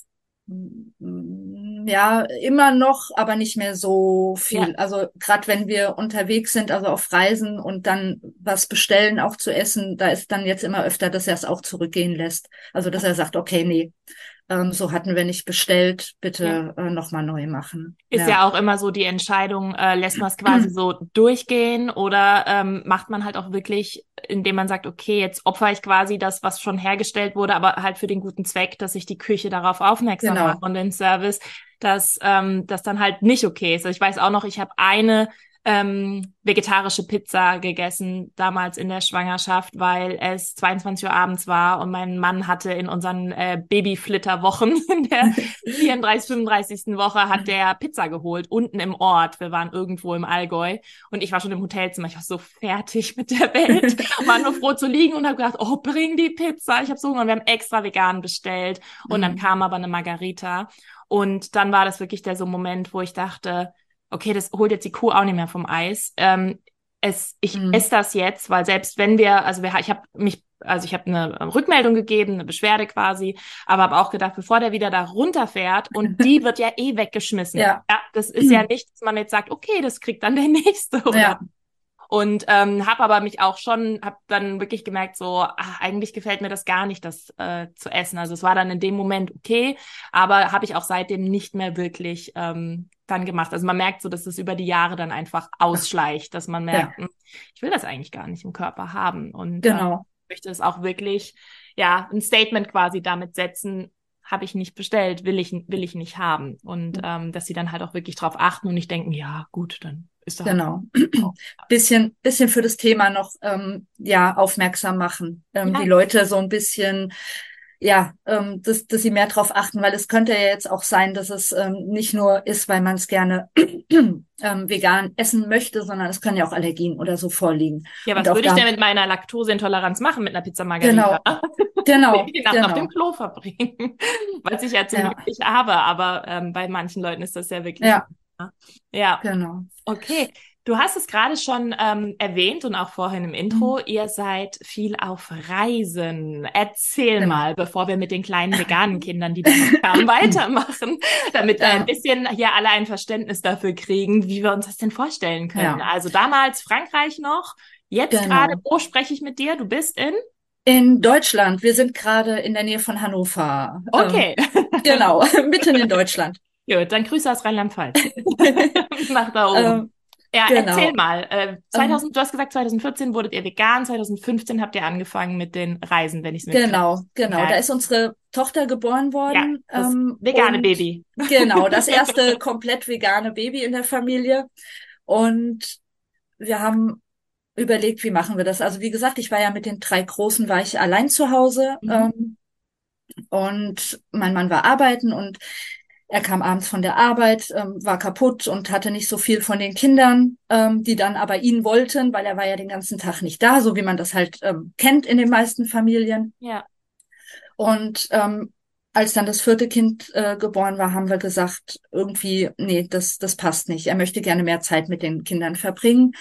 Speaker 2: mm, ja immer noch, aber nicht mehr so viel. Ja. Also gerade wenn wir unterwegs sind, also auf Reisen und dann was bestellen, auch zu essen, da ist dann jetzt immer öfter, dass er es auch zurückgehen lässt. Also dass er sagt, okay, nee, ähm, so hatten wir nicht bestellt, bitte ja. äh, nochmal neu machen.
Speaker 1: Ist ja. ja. auch immer so die Entscheidung, äh, lässt man es quasi so durchgehen oder ähm, macht man halt auch wirklich, indem man sagt, okay, jetzt opfer ich quasi das, was schon hergestellt wurde, aber halt für den guten Zweck, dass sich die Küche darauf aufmerksam genau. macht und den Service, dass ähm, das dann halt nicht okay ist. Also ich weiß auch noch, ich habe eine ähm, vegetarische Pizza gegessen, damals in der Schwangerschaft, weil es 22 Uhr abends war und mein Mann hatte in unseren äh, Babyflitterwochen, in der 34, 35. Woche, hat der Pizza geholt, unten im Ort. Wir waren irgendwo im Allgäu und ich war schon im Hotelzimmer. Ich war so fertig mit der Welt, war nur froh zu liegen und habe gedacht, oh, bring die Pizza. Ich habe so Hunger und wir haben extra vegan bestellt und mhm. dann kam aber eine Margarita und dann war das wirklich der so Moment, wo ich dachte, okay, das holt jetzt die Kuh auch nicht mehr vom Eis. Ähm, es, ich mhm. esse das jetzt, weil selbst wenn wir, also wir, ich habe mich, also ich habe eine Rückmeldung gegeben, eine Beschwerde quasi, aber habe auch gedacht, bevor der wieder da runterfährt und die wird ja eh weggeschmissen. Ja. ja das ist mhm. ja nicht, dass man jetzt sagt, okay, das kriegt dann der nächste, oder? Ja. Und ähm, habe aber mich auch schon, habe dann wirklich gemerkt, so ach, eigentlich gefällt mir das gar nicht, das äh, zu essen. Also es war dann in dem Moment okay, aber habe ich auch seitdem nicht mehr wirklich ähm, dann gemacht. Also man merkt so, dass es über die Jahre dann einfach ausschleicht, dass man merkt, ja. Hm, ich will das eigentlich gar nicht im Körper haben und
Speaker 2: genau.
Speaker 1: äh, möchte es auch wirklich, ja, ein Statement quasi damit setzen, habe ich nicht bestellt, will ich, will ich nicht haben. Und mhm. ähm, dass sie dann halt auch wirklich drauf achten und nicht denken, ja, gut, dann ist
Speaker 2: doch. Genau. bisschen, bisschen für das Thema noch ähm, ja aufmerksam machen. Ähm, ja. Die Leute so ein bisschen ja, ähm, dass, dass sie mehr drauf achten, weil es könnte ja jetzt auch sein, dass es ähm, nicht nur ist, weil man es gerne ähm, vegan essen möchte, sondern es können ja auch Allergien oder so vorliegen.
Speaker 1: Ja, was würde ich denn mit meiner Laktoseintoleranz machen mit einer Pizza Margarita?
Speaker 2: Genau, genau.
Speaker 1: Die Nacht genau. auf dem Klo verbringen, weil ich ja ziemlich ja. habe, aber ähm, bei manchen Leuten ist das ja wirklich.
Speaker 2: Ja.
Speaker 1: Ja.
Speaker 2: Genau.
Speaker 1: Okay. Du hast es gerade schon ähm, erwähnt und auch vorhin im Intro, mhm. ihr seid viel auf Reisen. Erzähl genau. mal, bevor wir mit den kleinen veganen Kindern, die da kamen, weitermachen, damit wir ein bisschen hier alle ein Verständnis dafür kriegen, wie wir uns das denn vorstellen können. Ja. Also damals Frankreich noch, jetzt genau. gerade, wo spreche ich mit dir? Du bist in?
Speaker 2: In Deutschland. Wir sind gerade in der Nähe von Hannover.
Speaker 1: Okay.
Speaker 2: Ähm, genau, mitten in Deutschland.
Speaker 1: Gut, dann Grüße aus Rheinland-Pfalz. Nach da oben. Ähm, ja, genau. erzähl mal. Äh, 2000, ähm, du hast gesagt, 2014 wurdet ihr vegan, 2015 habt ihr angefangen mit den Reisen, wenn ich es
Speaker 2: mir Genau, genau. Da ist unsere Tochter geboren worden.
Speaker 1: Ja, das ähm, vegane Baby.
Speaker 2: Genau, das erste komplett vegane Baby in der Familie. Und wir haben überlegt, wie machen wir das? Also wie gesagt, ich war ja mit den drei Großen, war ich allein zu Hause. Mhm. Ähm, und mein Mann war arbeiten und er kam abends von der Arbeit, ähm, war kaputt und hatte nicht so viel von den Kindern, ähm, die dann aber ihn wollten, weil er war ja den ganzen Tag nicht da, so wie man das halt ähm, kennt in den meisten Familien.
Speaker 1: Ja.
Speaker 2: Und ähm, als dann das vierte Kind äh, geboren war, haben wir gesagt, irgendwie, nee, das, das passt nicht. Er möchte gerne mehr Zeit mit den Kindern verbringen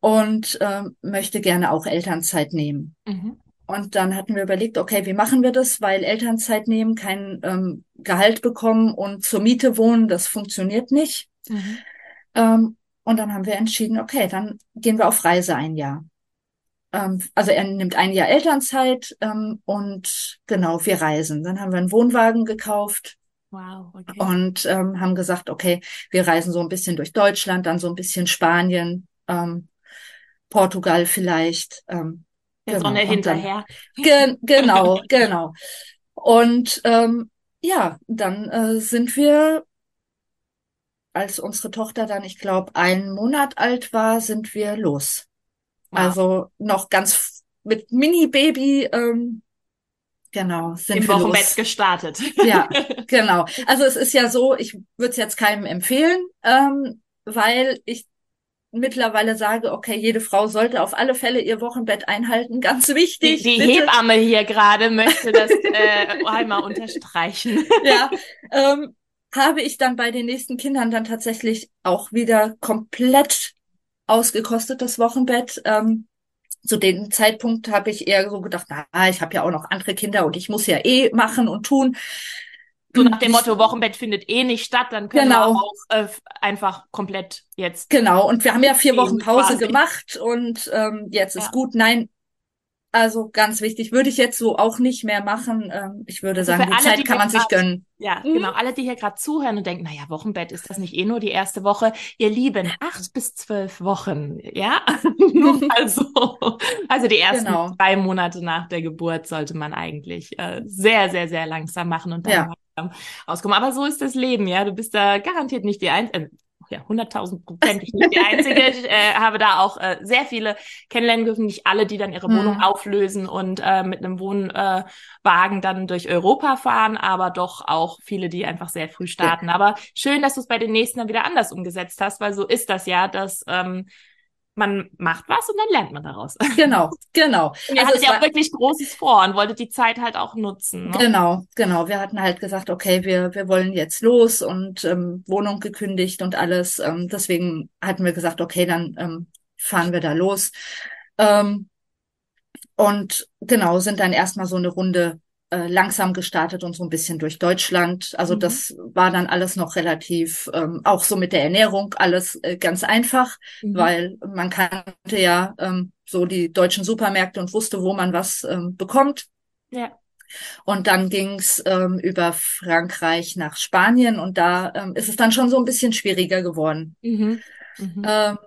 Speaker 2: und äh, möchte gerne auch Elternzeit nehmen. Mhm. Und dann hatten wir überlegt, okay, wie machen wir das? Weil Elternzeit nehmen, kein ähm, Gehalt bekommen und zur Miete wohnen, das funktioniert nicht. Mhm. Ähm, und dann haben wir entschieden, okay, dann gehen wir auf Reise ein Jahr. Ähm, also er nimmt ein Jahr Elternzeit ähm, und genau, wir reisen. Dann haben wir einen Wohnwagen gekauft.
Speaker 1: Wow, okay.
Speaker 2: Und ähm, haben gesagt, okay, wir reisen so ein bisschen durch Deutschland, dann so ein bisschen Spanien, ähm, Portugal vielleicht. Ähm,
Speaker 1: der genau. Sonne hinterher.
Speaker 2: Ge genau, genau. Und ähm, ja, dann äh, sind wir, als unsere Tochter dann, ich glaube, einen Monat alt war, sind wir los. Wow. Also noch ganz mit Mini-Baby, ähm, genau, sind
Speaker 1: Im
Speaker 2: wir
Speaker 1: Wochenbett
Speaker 2: los.
Speaker 1: gestartet.
Speaker 2: Ja, genau. Also es ist ja so, ich würde es jetzt keinem empfehlen, ähm, weil ich mittlerweile sage, okay, jede Frau sollte auf alle Fälle ihr Wochenbett einhalten. Ganz wichtig.
Speaker 1: Die, die Hebamme hier gerade möchte das äh, einmal unterstreichen.
Speaker 2: Ja, ähm, habe ich dann bei den nächsten Kindern dann tatsächlich auch wieder komplett ausgekostet, das Wochenbett. Ähm, zu dem Zeitpunkt habe ich eher so gedacht, na, ich habe ja auch noch andere Kinder und ich muss ja eh machen und tun.
Speaker 1: So nach dem Motto, Wochenbett findet eh nicht statt, dann können genau. wir auch äh, einfach komplett jetzt.
Speaker 2: Genau, und wir haben ja vier Wochen Pause quasi. gemacht und ähm, jetzt ist ja. gut. Nein, also ganz wichtig, würde ich jetzt so auch nicht mehr machen. Ähm, ich würde also sagen, die alle, Zeit die kann man sich gönnen.
Speaker 1: Ja, mhm. genau. Alle, die hier gerade zuhören und denken, naja, Wochenbett ist das nicht eh nur die erste Woche. Ihr Lieben, acht bis zwölf Wochen, ja? also, also die ersten genau. drei Monate nach der Geburt sollte man eigentlich äh, sehr, sehr, sehr langsam machen und dann ja auskommen. Aber so ist das Leben, ja. Du bist da garantiert nicht die Einzige, äh, ja, hunderttausendprozentig nicht die Einzige. Ich äh, habe da auch äh, sehr viele kennenlernen dürfen, nicht alle, die dann ihre mhm. Wohnung auflösen und äh, mit einem Wohnwagen dann durch Europa fahren, aber doch auch viele, die einfach sehr früh starten. Ja. Aber schön, dass du es bei den nächsten dann wieder anders umgesetzt hast, weil so ist das ja, dass ähm, man macht was und dann lernt man daraus.
Speaker 2: Genau, genau.
Speaker 1: Und ihr also hattet ja auch wirklich Großes vor und wolltet die Zeit halt auch nutzen.
Speaker 2: Ne? Genau, genau. Wir hatten halt gesagt, okay, wir, wir wollen jetzt los und ähm, Wohnung gekündigt und alles. Ähm, deswegen hatten wir gesagt, okay, dann ähm, fahren wir da los. Ähm, und genau, sind dann erstmal so eine Runde äh, langsam gestartet und so ein bisschen durch Deutschland. Also mhm. das war dann alles noch relativ, ähm, auch so mit der Ernährung, alles äh, ganz einfach, mhm. weil man kannte ja ähm, so die deutschen Supermärkte und wusste, wo man was ähm, bekommt. Ja. Und dann ging's ähm, über Frankreich nach Spanien und da ähm, ist es dann schon so ein bisschen schwieriger geworden. Mhm. Mhm. Ähm,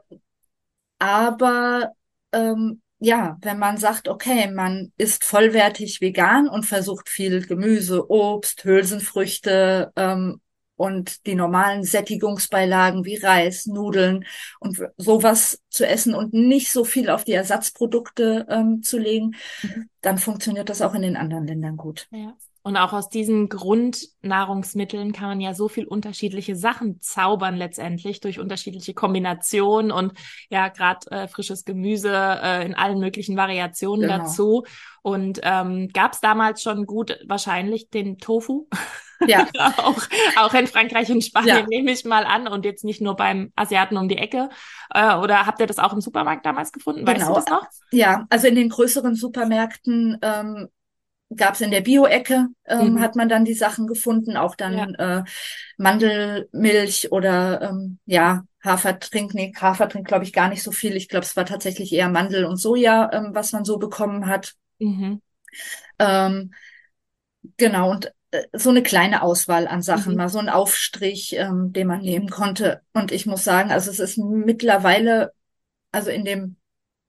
Speaker 2: aber ähm, ja, wenn man sagt, okay, man ist vollwertig vegan und versucht viel Gemüse, Obst, Hülsenfrüchte ähm, und die normalen Sättigungsbeilagen wie Reis, Nudeln und sowas zu essen und nicht so viel auf die Ersatzprodukte ähm, zu legen, mhm. dann funktioniert das auch in den anderen Ländern gut.
Speaker 1: Ja. Und auch aus diesen Grundnahrungsmitteln kann man ja so viel unterschiedliche Sachen zaubern letztendlich durch unterschiedliche Kombinationen und ja, gerade äh, frisches Gemüse äh, in allen möglichen Variationen genau. dazu. Und ähm, gab es damals schon gut wahrscheinlich den Tofu? Ja. auch, auch in Frankreich und Spanien ja. nehme ich mal an und jetzt nicht nur beim Asiaten um die Ecke. Äh, oder habt ihr das auch im Supermarkt damals gefunden? Weißt genau. du das noch?
Speaker 2: Ja, also in den größeren Supermärkten ähm, gab es in der Bio-Ecke, ähm, mhm. hat man dann die Sachen gefunden, auch dann ja. äh, Mandelmilch oder ähm, ja, Hafertrink, nee, Hafertrink glaube ich gar nicht so viel. Ich glaube, es war tatsächlich eher Mandel und Soja, ähm, was man so bekommen hat. Mhm. Ähm, genau, und äh, so eine kleine Auswahl an Sachen, mhm. mal so ein Aufstrich, ähm, den man nehmen konnte. Und ich muss sagen, also es ist mittlerweile, also in dem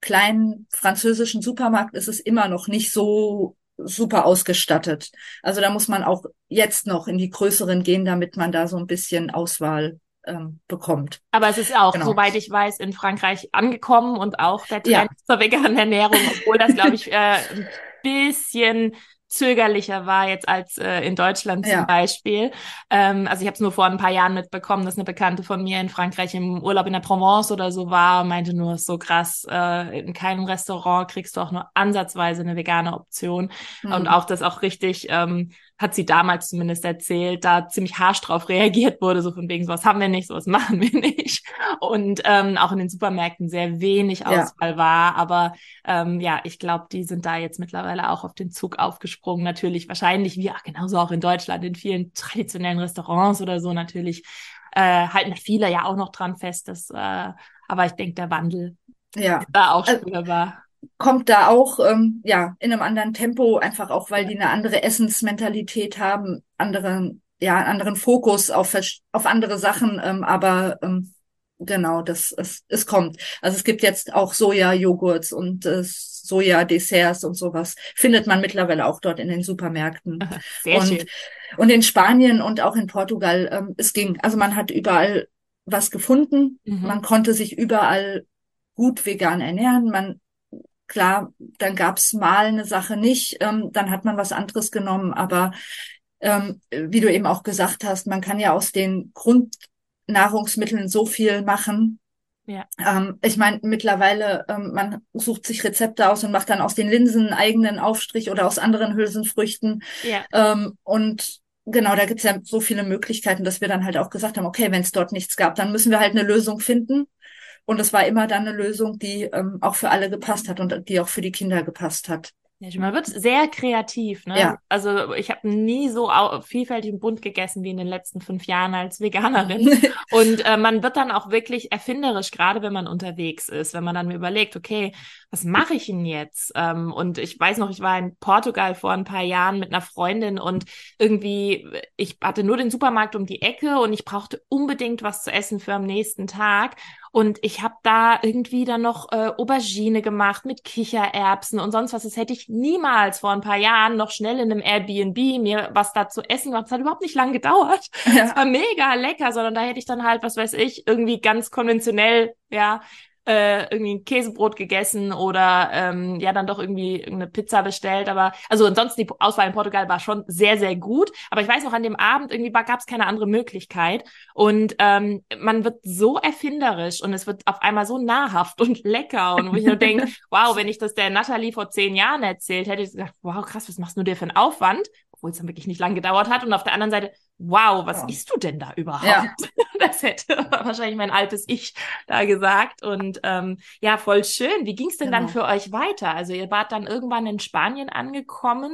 Speaker 2: kleinen französischen Supermarkt ist es immer noch nicht so super ausgestattet. Also da muss man auch jetzt noch in die größeren gehen, damit man da so ein bisschen Auswahl ähm, bekommt.
Speaker 1: Aber es ist auch, genau. soweit ich weiß, in Frankreich angekommen und auch der Trend ja. zur veganen Ernährung, obwohl das, glaube ich, äh, ein bisschen zögerlicher war jetzt als äh, in Deutschland zum ja. Beispiel. Ähm, also ich habe es nur vor ein paar Jahren mitbekommen, dass eine Bekannte von mir in Frankreich im Urlaub in der Provence oder so war und meinte nur, so krass, äh, in keinem Restaurant kriegst du auch nur ansatzweise eine vegane Option. Mhm. Und auch das auch richtig ähm, hat sie damals zumindest erzählt, da ziemlich harsch drauf reagiert wurde, so von wegen, sowas haben wir nicht, sowas machen wir nicht. Und ähm, auch in den Supermärkten sehr wenig Auswahl ja. war. Aber ähm, ja, ich glaube, die sind da jetzt mittlerweile auch auf den Zug aufgesprungen. Natürlich, wahrscheinlich wie ach, genauso auch in Deutschland, in vielen traditionellen Restaurants oder so natürlich, äh, halten viele ja auch noch dran fest, dass, äh, aber ich denke, der Wandel ja. da auch spürbar
Speaker 2: kommt da auch ähm, ja in einem anderen Tempo, einfach auch, weil die eine andere Essensmentalität haben, anderen, ja, einen anderen Fokus auf, auf andere Sachen, ähm, aber ähm, genau, das es, es kommt. Also es gibt jetzt auch Soja-Joghurts und äh, Soja-Desserts und sowas. Findet man mittlerweile auch dort in den Supermärkten. Sehr und, schön. Und in Spanien und auch in Portugal, ähm, es ging. Also man hat überall was gefunden. Mhm. Man konnte sich überall gut vegan ernähren. Man Klar, dann gab's mal eine Sache nicht, ähm, dann hat man was anderes genommen, aber ähm, wie du eben auch gesagt hast, man kann ja aus den Grundnahrungsmitteln so viel machen. Ja. Ähm, ich meine, mittlerweile, ähm, man sucht sich Rezepte aus und macht dann aus den Linsen einen eigenen Aufstrich oder aus anderen Hülsenfrüchten. Ja. Ähm, und genau, da gibt's ja so viele Möglichkeiten, dass wir dann halt auch gesagt haben, okay, wenn es dort nichts gab, dann müssen wir halt eine Lösung finden. Und es war immer dann eine Lösung, die ähm, auch für alle gepasst hat und die auch für die Kinder gepasst hat.
Speaker 1: Ja, man wird sehr kreativ, ne? Ja. Also ich habe nie so vielfältig und bunt gegessen wie in den letzten fünf Jahren als Veganerin. und äh, man wird dann auch wirklich erfinderisch, gerade wenn man unterwegs ist, wenn man dann überlegt, okay, was mache ich denn jetzt? Ähm, und ich weiß noch, ich war in Portugal vor ein paar Jahren mit einer Freundin und irgendwie, ich hatte nur den Supermarkt um die Ecke und ich brauchte unbedingt was zu essen für am nächsten Tag. Und ich habe da irgendwie dann noch äh, Aubergine gemacht mit Kichererbsen und sonst was. Das hätte ich niemals vor ein paar Jahren noch schnell in einem Airbnb mir was da zu essen gemacht. Das hat überhaupt nicht lang gedauert. Ja. Es war mega lecker, sondern da hätte ich dann halt, was weiß ich, irgendwie ganz konventionell, ja, äh, irgendwie ein Käsebrot gegessen oder ähm, ja dann doch irgendwie eine Pizza bestellt. Aber also ansonsten die Auswahl in Portugal war schon sehr, sehr gut. Aber ich weiß noch, an dem Abend irgendwie gab es keine andere Möglichkeit. Und ähm, man wird so erfinderisch und es wird auf einmal so nahrhaft und lecker. Und wo ich nur denke, wow, wenn ich das der Natalie vor zehn Jahren erzählt hätte, ich gesagt, wow, krass, was machst du dir für einen Aufwand? Obwohl es dann wirklich nicht lang gedauert hat. Und auf der anderen Seite, wow, was ja. isst du denn da überhaupt? Ja. Das hätte wahrscheinlich mein altes Ich da gesagt. Und ähm, ja, voll schön. Wie ging es denn genau. dann für euch weiter? Also ihr wart dann irgendwann in Spanien angekommen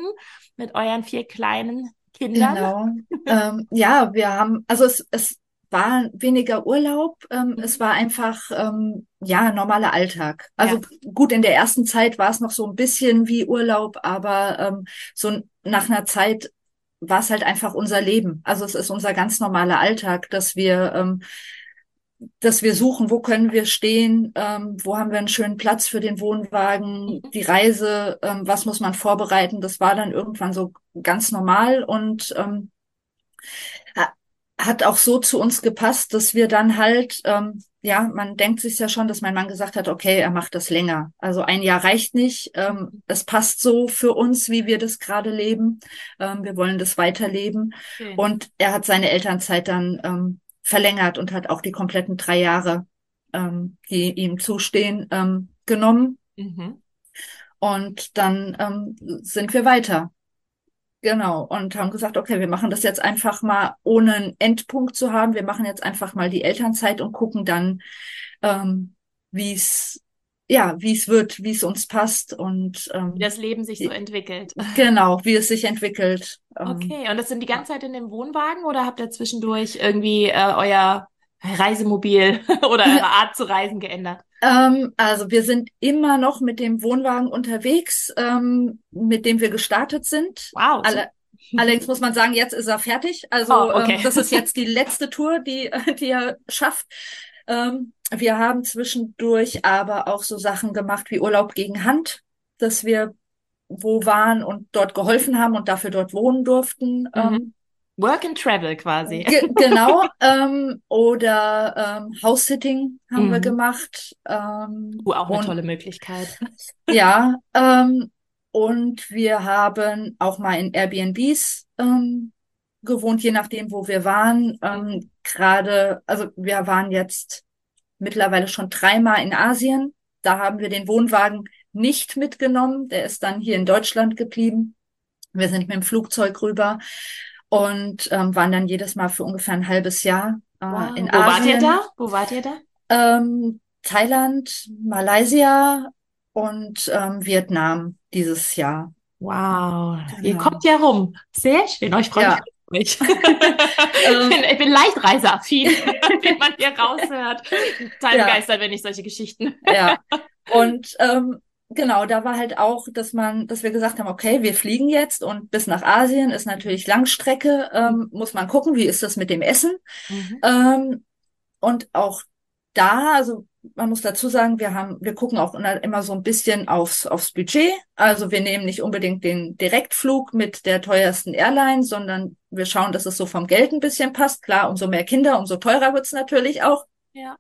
Speaker 1: mit euren vier kleinen Kindern.
Speaker 2: Genau. ähm, ja, wir haben, also es, es war weniger Urlaub, ähm, mhm. es war einfach ähm, ja normaler Alltag. Also ja. gut, in der ersten Zeit war es noch so ein bisschen wie Urlaub, aber ähm, so nach einer Zeit war es halt einfach unser Leben. Also es ist unser ganz normaler Alltag, dass wir ähm, dass wir suchen, wo können wir stehen, ähm, wo haben wir einen schönen Platz für den Wohnwagen, mhm. die Reise, ähm, was muss man vorbereiten. Das war dann irgendwann so ganz normal und ähm, hat auch so zu uns gepasst, dass wir dann halt, ähm, ja, man denkt sich ja schon, dass mein Mann gesagt hat, okay, er macht das länger. Also ein Jahr reicht nicht. Ähm, es passt so für uns, wie wir das gerade leben. Ähm, wir wollen das weiterleben. Okay. Und er hat seine Elternzeit dann ähm, verlängert und hat auch die kompletten drei Jahre, ähm, die ihm zustehen, ähm, genommen. Mhm. Und dann ähm, sind wir weiter. Genau, und haben gesagt, okay, wir machen das jetzt einfach mal ohne einen Endpunkt zu haben. Wir machen jetzt einfach mal die Elternzeit und gucken dann, ähm, wie es ja, wie es wird, wie es uns passt und
Speaker 1: ähm, wie das Leben sich so entwickelt.
Speaker 2: Genau, wie es sich entwickelt.
Speaker 1: Ähm, okay, und das sind die ganze Zeit in dem Wohnwagen oder habt ihr zwischendurch irgendwie äh, euer Reisemobil oder eure Art zu reisen geändert?
Speaker 2: Ähm, also wir sind immer noch mit dem Wohnwagen unterwegs, ähm, mit dem wir gestartet sind.
Speaker 1: Wow.
Speaker 2: Alle, allerdings muss man sagen, jetzt ist er fertig. Also oh, okay. ähm, das ist jetzt die letzte Tour, die, die er schafft. Ähm, wir haben zwischendurch aber auch so Sachen gemacht wie Urlaub gegen Hand, dass wir wo waren und dort geholfen haben und dafür dort wohnen durften. Mhm.
Speaker 1: Ähm, Work and Travel quasi.
Speaker 2: genau. Ähm, oder ähm, House-Sitting haben mhm. wir gemacht. Ähm,
Speaker 1: uh, auch eine und, tolle Möglichkeit.
Speaker 2: Ja. Ähm, und wir haben auch mal in Airbnbs ähm, gewohnt, je nachdem, wo wir waren. Ähm, Gerade, also wir waren jetzt mittlerweile schon dreimal in Asien. Da haben wir den Wohnwagen nicht mitgenommen. Der ist dann hier in Deutschland geblieben. Wir sind mit dem Flugzeug rüber und ähm, waren dann jedes Mal für ungefähr ein halbes Jahr äh, wow. in
Speaker 1: Wo Asien. Wo wart ihr da? Wo wart ihr da?
Speaker 2: Ähm, Thailand, Malaysia und ähm, Vietnam dieses Jahr.
Speaker 1: Wow, genau. ihr kommt ja rum. Sehr schön. Oh, ich freue ja. mich. ich, bin, ich bin leicht reiseaffin, wie man hier raushört. Total ja. begeistert, wenn ich solche Geschichten.
Speaker 2: ja. Und ähm, genau, da war halt auch, dass man, dass wir gesagt haben, okay, wir fliegen jetzt und bis nach Asien ist natürlich Langstrecke, ähm, muss man gucken, wie ist das mit dem Essen. Mhm. Ähm, und auch da, also man muss dazu sagen, wir haben, wir gucken auch immer so ein bisschen aufs, aufs Budget. Also wir nehmen nicht unbedingt den Direktflug mit der teuersten Airline, sondern wir schauen, dass es so vom Geld ein bisschen passt. Klar, umso mehr Kinder, umso teurer wird's natürlich auch.
Speaker 1: Ja.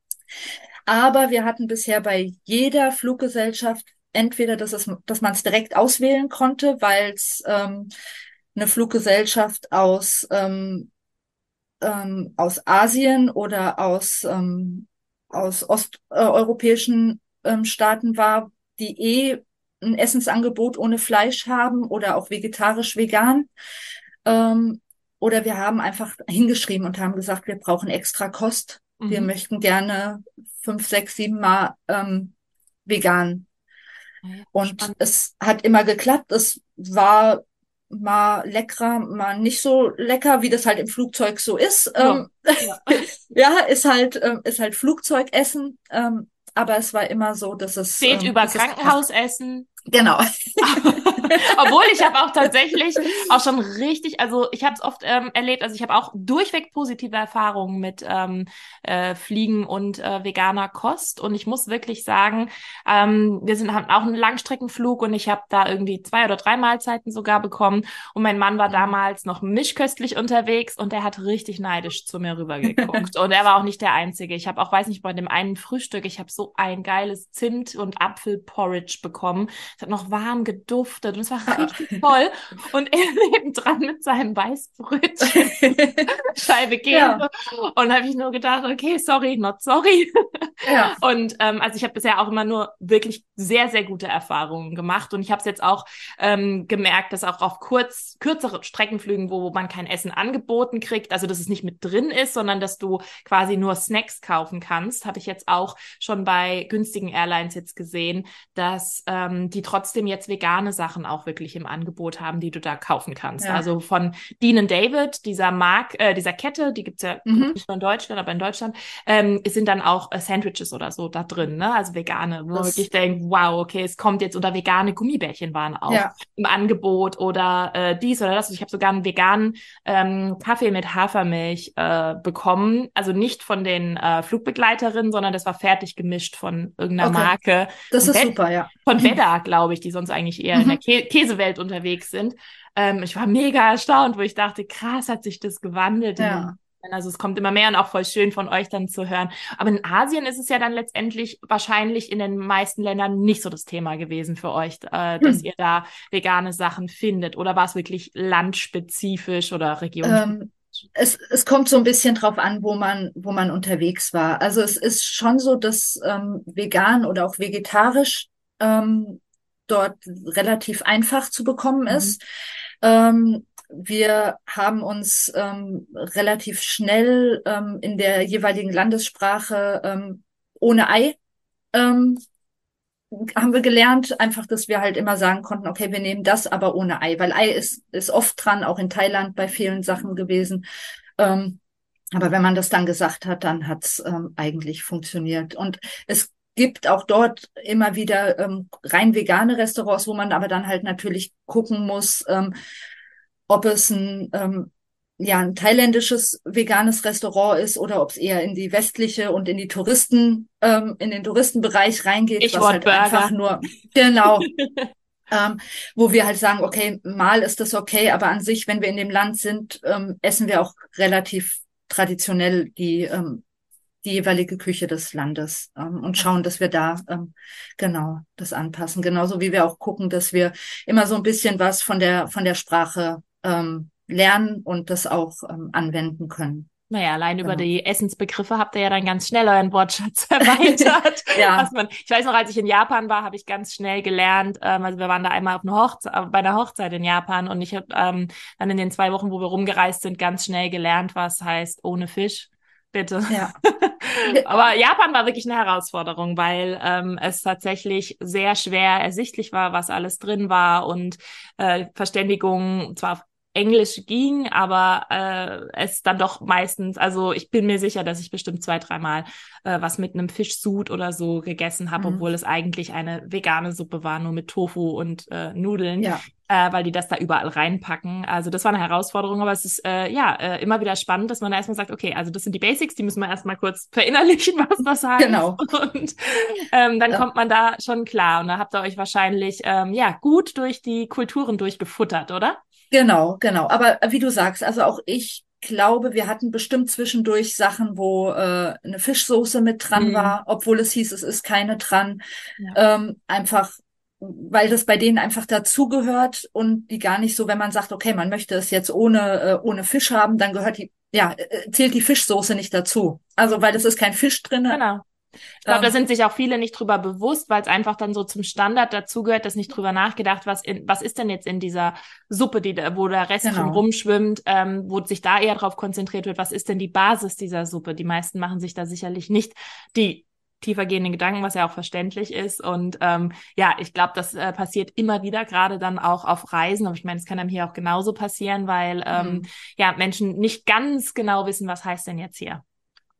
Speaker 2: Aber wir hatten bisher bei jeder Fluggesellschaft entweder, dass, es, dass man es direkt auswählen konnte, weil es ähm, eine Fluggesellschaft aus, ähm, ähm, aus Asien oder aus, ähm, aus osteuropäischen äh, ähm, Staaten war, die eh ein Essensangebot ohne Fleisch haben oder auch vegetarisch vegan. Ähm, oder wir haben einfach hingeschrieben und haben gesagt, wir brauchen extra Kost. Mhm. Wir möchten gerne fünf, sechs, sieben Mal ähm, vegan und Spannend. es hat immer geklappt. Es war mal leckerer, mal nicht so lecker, wie das halt im Flugzeug so ist. Ja, ähm, ja. ja ist halt, ähm, ist halt Flugzeugessen. Ähm, aber es war immer so, dass es.
Speaker 1: Zählt
Speaker 2: ähm,
Speaker 1: über Krankenhausessen.
Speaker 2: Genau.
Speaker 1: Obwohl ich habe auch tatsächlich auch schon richtig, also ich habe es oft ähm, erlebt, also ich habe auch durchweg positive Erfahrungen mit ähm, äh, Fliegen und äh, veganer Kost und ich muss wirklich sagen, ähm, wir sind haben auch einen Langstreckenflug und ich habe da irgendwie zwei oder drei Mahlzeiten sogar bekommen und mein Mann war mhm. damals noch mischköstlich unterwegs und er hat richtig neidisch zu mir rübergeguckt und er war auch nicht der Einzige. Ich habe auch, weiß nicht, bei dem einen Frühstück, ich habe so ein geiles Zimt und Apfelporridge bekommen Es hat noch warm geduftet es war richtig toll. Und er nebendran mit seinem Weißbrötchen, Scheibe Käse. Ja. Und habe ich nur gedacht, okay, sorry, not sorry. Ja. Und ähm, also ich habe bisher auch immer nur wirklich sehr, sehr gute Erfahrungen gemacht. Und ich habe es jetzt auch ähm, gemerkt, dass auch auf kurz, kürzere Streckenflügen, wo man kein Essen angeboten kriegt, also dass es nicht mit drin ist, sondern dass du quasi nur Snacks kaufen kannst, habe ich jetzt auch schon bei günstigen Airlines jetzt gesehen, dass ähm, die trotzdem jetzt vegane Sachen auch wirklich im Angebot haben, die du da kaufen kannst. Ja. Also von Dean David, dieser Mark, äh, dieser Kette, die gibt's ja mhm. nicht nur in Deutschland, aber in Deutschland, ähm, sind dann auch äh, Sandwiches oder so da drin, ne? Also vegane, wo man wirklich denkt, wow, okay, es kommt jetzt, oder vegane Gummibärchen waren auch ja. im Angebot oder äh, dies oder das. Ich habe sogar einen veganen ähm, Kaffee mit Hafermilch äh, bekommen. Also nicht von den äh, Flugbegleiterinnen, sondern das war fertig gemischt von irgendeiner okay. Marke.
Speaker 2: Das ist Bed super, ja.
Speaker 1: Von Veda, glaube ich, die sonst eigentlich eher mhm. in der mhm. Kä Käsewelt unterwegs sind. Ähm, ich war mega erstaunt, wo ich dachte, krass, hat sich das gewandelt. Ja. Also es kommt immer mehr und auch voll schön von euch dann zu hören. Aber in Asien ist es ja dann letztendlich wahrscheinlich in den meisten Ländern nicht so das Thema gewesen für euch, äh, dass hm. ihr da vegane Sachen findet. Oder war es wirklich landspezifisch oder regionspezifisch? Ähm,
Speaker 2: es, es kommt so ein bisschen drauf an, wo man, wo man unterwegs war. Also es ist schon so, dass ähm, vegan oder auch vegetarisch ähm, dort relativ einfach zu bekommen mhm. ist. Ähm, wir haben uns ähm, relativ schnell ähm, in der jeweiligen Landessprache ähm, ohne Ei ähm, haben wir gelernt, einfach, dass wir halt immer sagen konnten, okay, wir nehmen das, aber ohne Ei, weil Ei ist, ist oft dran, auch in Thailand bei vielen Sachen gewesen. Ähm, aber wenn man das dann gesagt hat, dann hat's ähm, eigentlich funktioniert. Und es gibt auch dort immer wieder ähm, rein vegane Restaurants, wo man aber dann halt natürlich gucken muss, ähm, ob es ein, ähm, ja, ein thailändisches veganes Restaurant ist oder ob es eher in die westliche und in die Touristen, ähm, in den Touristenbereich reingeht,
Speaker 1: ich was halt Burger. einfach
Speaker 2: nur, genau, ähm, wo wir halt sagen, okay, mal ist das okay, aber an sich, wenn wir in dem Land sind, ähm, essen wir auch relativ traditionell die ähm, die jeweilige Küche des Landes ähm, und schauen, dass wir da ähm, genau das anpassen. Genauso wie wir auch gucken, dass wir immer so ein bisschen was von der von der Sprache ähm, lernen und das auch ähm, anwenden können.
Speaker 1: Naja, allein genau. über die Essensbegriffe habt ihr ja dann ganz schnell euren Wortschatz erweitert. ja. Man, ich weiß noch, als ich in Japan war, habe ich ganz schnell gelernt. Ähm, also wir waren da einmal auf einer Hochzeit, bei einer Hochzeit in Japan und ich habe ähm, dann in den zwei Wochen, wo wir rumgereist sind, ganz schnell gelernt, was heißt ohne Fisch. Bitte. Ja. Aber Japan war wirklich eine Herausforderung, weil ähm, es tatsächlich sehr schwer ersichtlich war, was alles drin war und äh, Verständigung zwar auf Englisch ging, aber äh, es dann doch meistens, also ich bin mir sicher, dass ich bestimmt zwei, dreimal äh, was mit einem Fischsud oder so gegessen habe, mhm. obwohl es eigentlich eine vegane Suppe war, nur mit Tofu und äh, Nudeln, ja. äh, weil die das da überall reinpacken. Also das war eine Herausforderung, aber es ist äh, ja äh, immer wieder spannend, dass man da erstmal sagt, okay, also das sind die Basics, die müssen wir erstmal kurz verinnerlichen, was das heißt.
Speaker 2: Genau.
Speaker 1: Und ähm, dann ja. kommt man da schon klar. Und da habt ihr euch wahrscheinlich ähm, ja gut durch die Kulturen durchgefuttert, oder?
Speaker 2: Genau, genau. Aber wie du sagst, also auch ich glaube, wir hatten bestimmt zwischendurch Sachen, wo äh, eine Fischsoße mit dran mhm. war, obwohl es hieß, es ist keine dran. Ja. Ähm, einfach, weil das bei denen einfach dazugehört und die gar nicht so, wenn man sagt, okay, man möchte es jetzt ohne äh, ohne Fisch haben, dann gehört die, ja, äh, zählt die Fischsoße nicht dazu. Also weil es ist kein Fisch drin.
Speaker 1: Genau. Ich glaube, ähm, da sind sich auch viele nicht drüber bewusst, weil es einfach dann so zum Standard dazugehört, dass nicht drüber nachgedacht, was in, was ist denn jetzt in dieser Suppe, die da, wo der Rest genau. rumschwimmt, ähm, wo sich da eher drauf konzentriert wird, was ist denn die Basis dieser Suppe? Die meisten machen sich da sicherlich nicht die tiefergehenden Gedanken, was ja auch verständlich ist. Und ähm, ja, ich glaube, das äh, passiert immer wieder, gerade dann auch auf Reisen. Aber ich meine, es kann einem hier auch genauso passieren, weil ähm, mhm. ja Menschen nicht ganz genau wissen, was heißt denn jetzt hier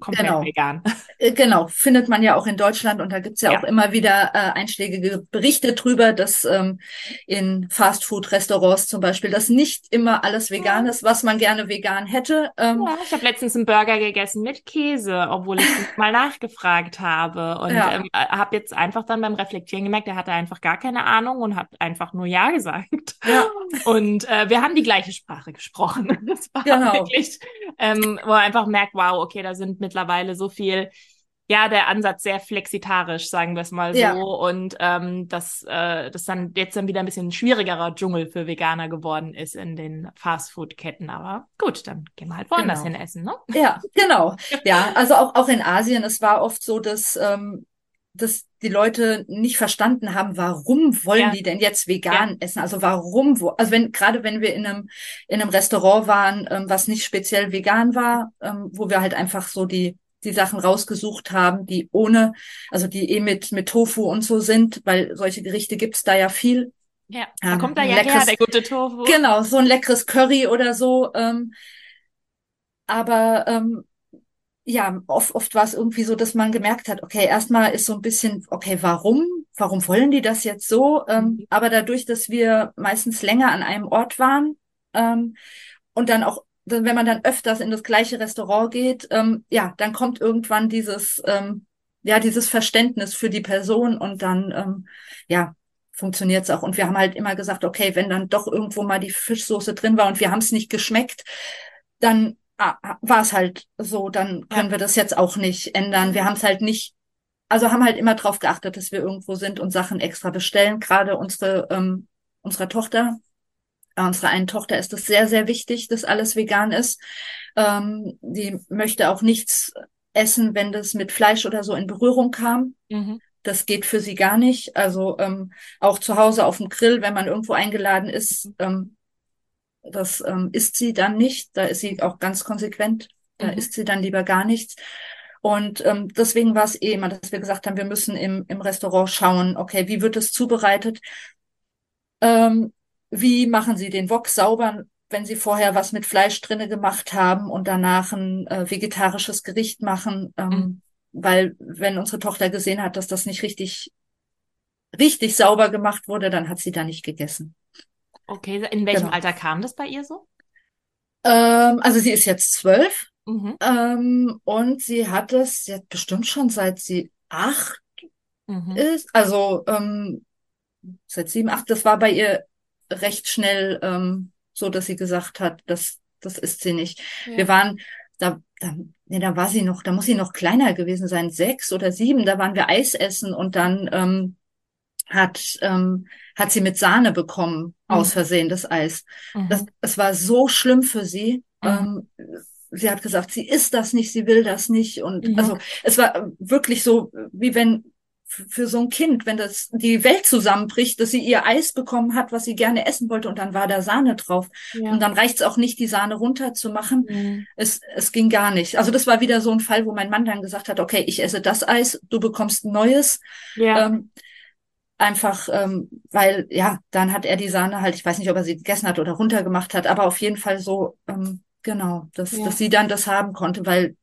Speaker 1: komplett genau. vegan.
Speaker 2: Äh, genau, findet man ja auch in Deutschland und da gibt's ja, ja. auch immer wieder äh, einschlägige Berichte drüber, dass ähm, in Fastfood-Restaurants zum Beispiel das nicht immer alles vegan ist, was man gerne vegan hätte.
Speaker 1: Ähm, ja, ich habe letztens einen Burger gegessen mit Käse, obwohl ich mal nachgefragt habe und ja. ähm, äh, habe jetzt einfach dann beim Reflektieren gemerkt, er hatte einfach gar keine Ahnung und hat einfach nur Ja gesagt. Ja. Und äh, wir haben die gleiche Sprache gesprochen. Das war genau. wirklich, ähm, wo er einfach merkt, wow, okay, da sind mit mittlerweile so viel ja, der Ansatz sehr flexitarisch, sagen wir es mal so.
Speaker 2: Ja.
Speaker 1: Und ähm, dass äh, das dann jetzt dann wieder ein bisschen schwierigerer Dschungel für Veganer geworden ist in den Fastfood-Ketten. Aber gut, dann gehen wir halt woanders
Speaker 2: Genau.
Speaker 1: hin essen, ne?
Speaker 2: Ja, genau. Ja, also auch, auch in Asien, es war oft so, dass, ähm, dass die Leute nicht verstanden haben, warum wollen
Speaker 1: Ja.
Speaker 2: die denn jetzt vegan essen? Also warum, wo, also wenn, gerade wenn wir in einem, in einem Restaurant waren, ähm, was nicht speziell vegan war, ähm, wo wir halt einfach so die, die Sachen rausgesucht haben, die ohne, also die eh mit, mit Tofu und so sind, weil solche Gerichte gibt's da ja viel.
Speaker 1: Ja, da
Speaker 2: Ähm,
Speaker 1: kommt da ja her,
Speaker 2: leckeres-
Speaker 1: der gute Tofu.
Speaker 2: Genau, so ein leckeres Curry oder so. Ähm, aber ähm, ja, oft, oft war es irgendwie so, dass man gemerkt hat, okay, erstmal ist so ein bisschen, okay, warum? Warum wollen die das jetzt so? Ähm,
Speaker 1: Mhm.
Speaker 2: aber dadurch, dass wir meistens länger an einem Ort waren ähm, und dann auch, wenn man dann öfters in das gleiche Restaurant geht, ähm, ja, dann kommt irgendwann dieses, ähm, ja, dieses Verständnis für die Person und dann, ähm, ja, funktioniert's auch. Und wir haben halt immer gesagt, okay, wenn dann doch irgendwo mal die Fischsoße drin war und wir haben es nicht geschmeckt, dann war es halt so, dann können wir das jetzt auch nicht ändern. Wir haben es halt nicht, also haben halt immer drauf geachtet, dass wir irgendwo sind und Sachen extra bestellen. Gerade unsere, ähm, unserer Tochter, äh, unserer einen Tochter ist es sehr, sehr wichtig, dass alles vegan ist. Ähm, die möchte auch nichts essen, wenn das mit Fleisch oder so in Berührung kam.
Speaker 1: Mhm.
Speaker 2: Das geht für sie gar nicht. Also ähm, auch zu Hause auf dem Grill, wenn man irgendwo eingeladen ist, ähm, das ähm, isst sie dann nicht. Da ist sie auch ganz konsequent. Da
Speaker 1: Mhm.
Speaker 2: isst sie dann lieber gar nichts. Und ähm, deswegen war es eh immer, dass wir gesagt haben, wir müssen im, im Restaurant schauen, okay, wie wird es zubereitet? Ähm, wie machen sie den Wok sauber, wenn sie vorher was mit Fleisch drinne gemacht haben und danach ein äh, vegetarisches Gericht machen? Ähm,
Speaker 1: Mhm.
Speaker 2: Weil wenn unsere Tochter gesehen hat, dass das nicht richtig, richtig sauber gemacht wurde, dann hat sie da nicht gegessen.
Speaker 1: Okay, in welchem
Speaker 2: Genau.
Speaker 1: Alter kam das bei ihr so?
Speaker 2: Ähm, also sie ist jetzt zwölf
Speaker 1: Mhm.
Speaker 2: ähm, und sie hat es jetzt bestimmt schon seit sie acht
Speaker 1: Mhm.
Speaker 2: ist. Also ähm, seit sieben, acht. Das war bei ihr recht schnell ähm, so, dass sie gesagt hat, das, das ist sie nicht.
Speaker 1: Ja.
Speaker 2: Wir waren da, da, nee, da war sie noch, da muss sie noch kleiner gewesen sein, sechs oder sieben. Da waren wir Eis essen und dann ähm, hat ähm, hat sie mit Sahne bekommen aus
Speaker 1: Mhm.
Speaker 2: Versehen das Eis.
Speaker 1: Mhm.
Speaker 2: Das, es war so schlimm für sie.
Speaker 1: Mhm.
Speaker 2: Ähm, sie hat gesagt, sie isst das nicht, sie will das nicht. Und
Speaker 1: Mhm.
Speaker 2: also es war wirklich so, wie wenn für so ein Kind, wenn das die Welt zusammenbricht, dass sie ihr Eis bekommen hat, was sie gerne essen wollte, und dann war da Sahne drauf.
Speaker 1: Ja.
Speaker 2: Und dann reicht's auch nicht, die Sahne runterzumachen.
Speaker 1: Mhm.
Speaker 2: Es, es ging gar nicht. Also das war wieder so ein Fall, wo mein Mann dann gesagt hat, okay, ich esse das Eis, du bekommst neues.
Speaker 1: Ja.
Speaker 2: Ähm, einfach, ähm, weil, ja, dann hat er die Sahne halt, ich weiß nicht, ob er sie gegessen hat oder runtergemacht hat, aber auf jeden Fall so, ähm, genau, dass,
Speaker 1: Ja.
Speaker 2: dass sie dann das haben konnte, weil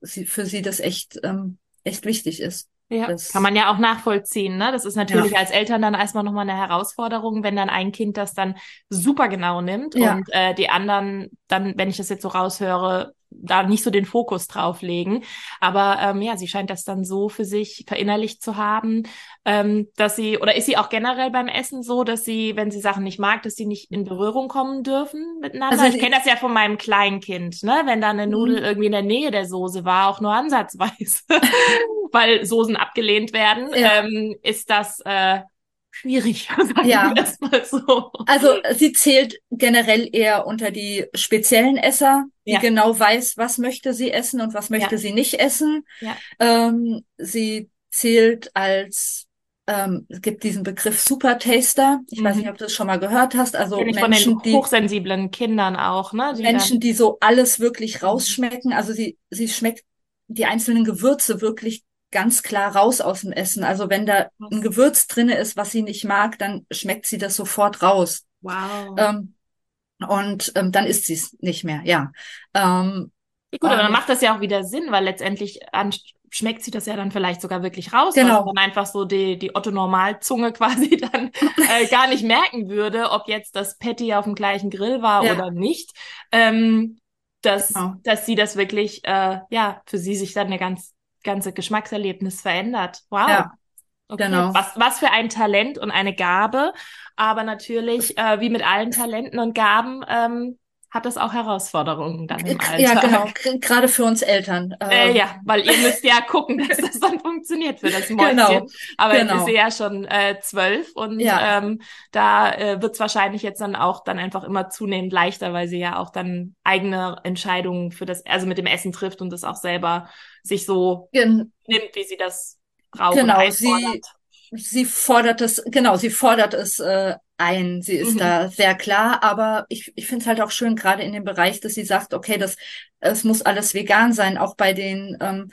Speaker 2: sie, für sie das echt, ähm, echt wichtig ist.
Speaker 1: Ja,
Speaker 2: Das-
Speaker 1: kann man ja auch nachvollziehen, ne? Das ist natürlich als Eltern dann erstmal nochmal eine Herausforderung, wenn dann ein Kind das dann super genau nimmt
Speaker 2: Ja.
Speaker 1: und äh, die anderen dann, wenn ich das jetzt so raushöre, da nicht so den Fokus drauf legen. Aber ähm, ja, sie scheint das dann so für sich verinnerlicht zu haben, ähm, dass sie, oder ist sie auch generell beim Essen so, dass sie, wenn sie Sachen nicht mag, dass sie nicht in Berührung kommen dürfen miteinander?
Speaker 2: Also
Speaker 1: ich kenne das ja von meinem Kleinkind, ne? Wenn da eine
Speaker 2: Mhm.
Speaker 1: Nudel irgendwie in der Nähe der Soße war, auch nur ansatzweise, weil Soßen abgelehnt werden,
Speaker 2: Ja.
Speaker 1: ähm, ist das äh, schwierig, sagen
Speaker 2: Ja.
Speaker 1: wir es mal so.
Speaker 2: Also sie zählt generell eher unter die speziellen Esser, die
Speaker 1: Ja.
Speaker 2: genau weiß, was möchte sie essen und was möchte
Speaker 1: Ja.
Speaker 2: sie nicht essen.
Speaker 1: Ja.
Speaker 2: Ähm, sie zählt als, ähm, es gibt diesen Begriff Supertaster. Ich weiß
Speaker 1: Mhm.
Speaker 2: nicht, ob du das schon mal gehört hast. Also Menschen,
Speaker 1: den
Speaker 2: die
Speaker 1: hochsensiblen Kindern auch, ne? Die
Speaker 2: Menschen, die so alles wirklich rausschmecken. Also sie, sie schmeckt die einzelnen Gewürze wirklich ganz klar raus aus dem Essen. Also wenn da ein Gewürz drinne ist, was sie nicht mag, dann schmeckt sie das sofort raus.
Speaker 1: Wow.
Speaker 2: Ähm, und ähm, dann isst sie es nicht mehr, ja. Ähm,
Speaker 1: Gut, aber dann macht das ja auch wieder Sinn, weil letztendlich schmeckt sie das ja dann vielleicht sogar wirklich raus,
Speaker 2: Genau.
Speaker 1: was dann einfach so die, die Otto-Normalzunge quasi dann äh, gar nicht merken würde, ob jetzt das Patty auf dem gleichen Grill war
Speaker 2: Ja.
Speaker 1: oder nicht. Ähm, dass,
Speaker 2: Genau.
Speaker 1: dass sie das wirklich, äh, ja, für sie sich dann eine ganz, ganze Geschmackserlebnis verändert. Wow.
Speaker 2: Ja,
Speaker 1: Okay.
Speaker 2: genau.
Speaker 1: Was, was für ein Talent und eine Gabe. Aber natürlich, äh, wie mit allen Talenten und Gaben, ähm, hat das auch Herausforderungen dann im Alltag.
Speaker 2: Ja, genau. Gerade für uns Eltern.
Speaker 1: Äh, ähm. ja, weil ihr müsst ja gucken, dass das dann funktioniert für das Mäuschen. Genau. Aber genau. jetzt ist sie ja schon äh, zwölf und ja. ähm, da äh, wird es wahrscheinlich jetzt dann auch dann einfach immer zunehmend leichter, weil sie ja auch dann eigene Entscheidungen für das, also mit dem Essen trifft und das auch selber sich so Gen nimmt, wie sie das braucht.
Speaker 2: Genau, sie, sie fordert es, genau, sie fordert es äh, ein. Sie ist mhm. da sehr klar, aber ich, ich finde es halt auch schön, gerade in dem Bereich, dass sie sagt, okay, das, es muss alles vegan sein, auch bei den, ähm,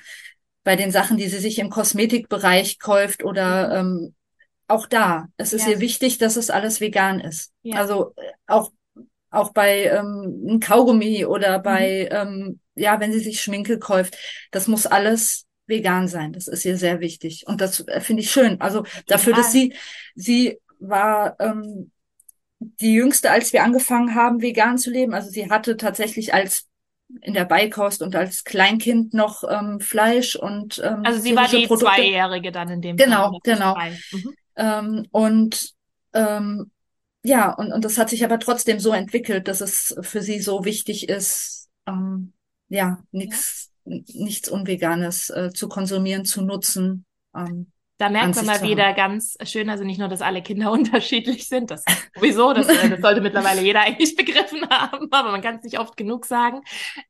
Speaker 2: bei den Sachen, die sie sich im Kosmetikbereich kauft oder mhm. ähm, auch da. Es ist ja. ihr wichtig, dass es alles vegan ist. Ja. Also äh, auch auch bei ähm, Kaugummi oder mhm. bei, mhm. ähm, ja, wenn sie sich Schminke kauft, das muss alles vegan sein. Das ist ihr sehr wichtig. Und das äh, finde ich schön. Also dafür, dass sie, sie war ähm, die jüngste, als wir angefangen haben, vegan zu leben. Also sie hatte tatsächlich als in der Beikost und als Kleinkind noch ähm, Fleisch und ähm,
Speaker 1: also sie war die Produkte. zweijährige dann in dem
Speaker 2: genau Fall, genau mhm. ähm, und ähm, ja und und das hat sich aber trotzdem so entwickelt, dass es für sie so wichtig ist ähm, ja nichts. Nichts unveganes äh, zu konsumieren zu nutzen
Speaker 1: ähm, da merkt man mal wieder ganz schön, also nicht nur, dass alle Kinder unterschiedlich sind, das sowieso, das, äh, das sollte mittlerweile jeder eigentlich begriffen haben, aber man kann es nicht oft genug sagen.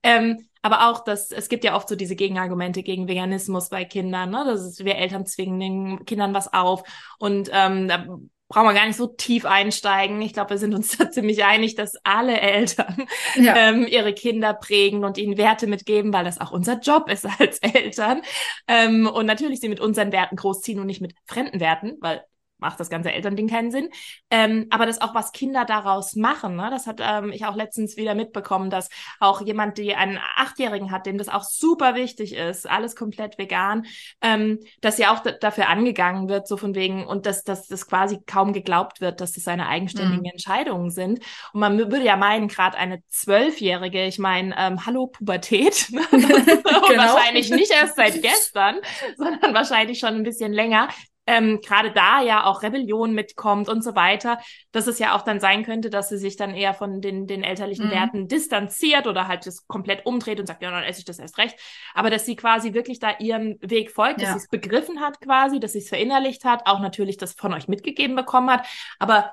Speaker 1: Ähm, aber auch, dass es gibt ja oft so diese Gegenargumente gegen Veganismus bei Kindern, ne? Das ist, wir Eltern zwingen den Kindern was auf und ähm, da brauchen wir gar nicht so tief einsteigen. Ich glaube, wir sind uns da ziemlich einig, dass alle Eltern ja. ähm, ihre Kinder prägen und ihnen Werte mitgeben, weil das auch unser Job ist als Eltern. Ähm, und natürlich sie mit unseren Werten großziehen und nicht mit fremden Werten, weil macht das ganze Elternding keinen Sinn. Ähm, aber das auch, was Kinder daraus machen, ne? das hat ähm, ich auch letztens wieder mitbekommen, dass auch jemand, die einen Achtjährigen hat, dem das auch super wichtig ist, alles komplett vegan, ähm, dass ja auch dafür angegangen wird, so von wegen, und dass, dass das quasi kaum geglaubt wird, dass das seine eigenständigen mhm. Entscheidungen sind. Und man würde ja meinen, gerade eine Zwölfjährige, ich meine, ähm, hallo Pubertät, ne? genau. wahrscheinlich nicht erst seit gestern, sondern wahrscheinlich schon ein bisschen länger, ähm, gerade da ja auch Rebellion mitkommt und so weiter, dass es ja auch dann sein könnte, dass sie sich dann eher von den, den elterlichen mhm. Werten distanziert oder halt das komplett umdreht und sagt, ja, dann esse ich das erst recht. Aber dass sie quasi wirklich da ihrem Weg folgt, ja. dass sie es begriffen hat quasi, dass sie es verinnerlicht hat, auch natürlich das von euch mitgegeben bekommen hat, aber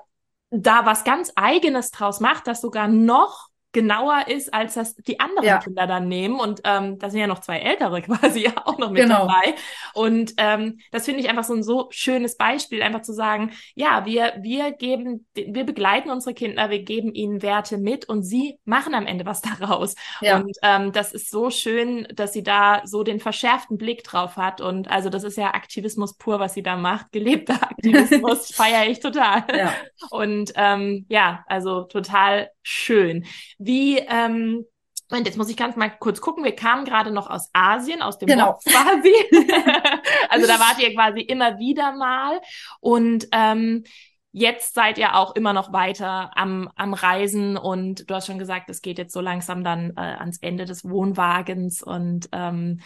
Speaker 1: da was ganz eigenes draus macht, das sogar noch genauer ist, als das die anderen ja. Kinder dann nehmen. Und ähm, da sind ja noch zwei ältere quasi auch noch mit genau. dabei. Und ähm, das finde ich einfach so ein so schönes Beispiel, einfach zu sagen, ja, wir, wir geben, wir begleiten unsere Kinder, wir geben ihnen Werte mit und sie machen am Ende was daraus. Ja. Und ähm, das ist so schön, dass sie da so den verschärften Blick drauf hat. Und also das ist ja Aktivismus pur, was sie da macht. Gelebter Aktivismus feiere ich total. Ja. Und ähm, ja, also total schön. Wie, ähm, und jetzt muss ich ganz mal kurz gucken. Wir kamen gerade noch aus Asien, aus dem genau. Box quasi. also da wart ihr quasi immer wieder mal. Und ähm, jetzt seid ihr auch immer noch weiter am, am Reisen und du hast schon gesagt, es geht jetzt so langsam dann äh, ans Ende des Wohnwagens und ähm,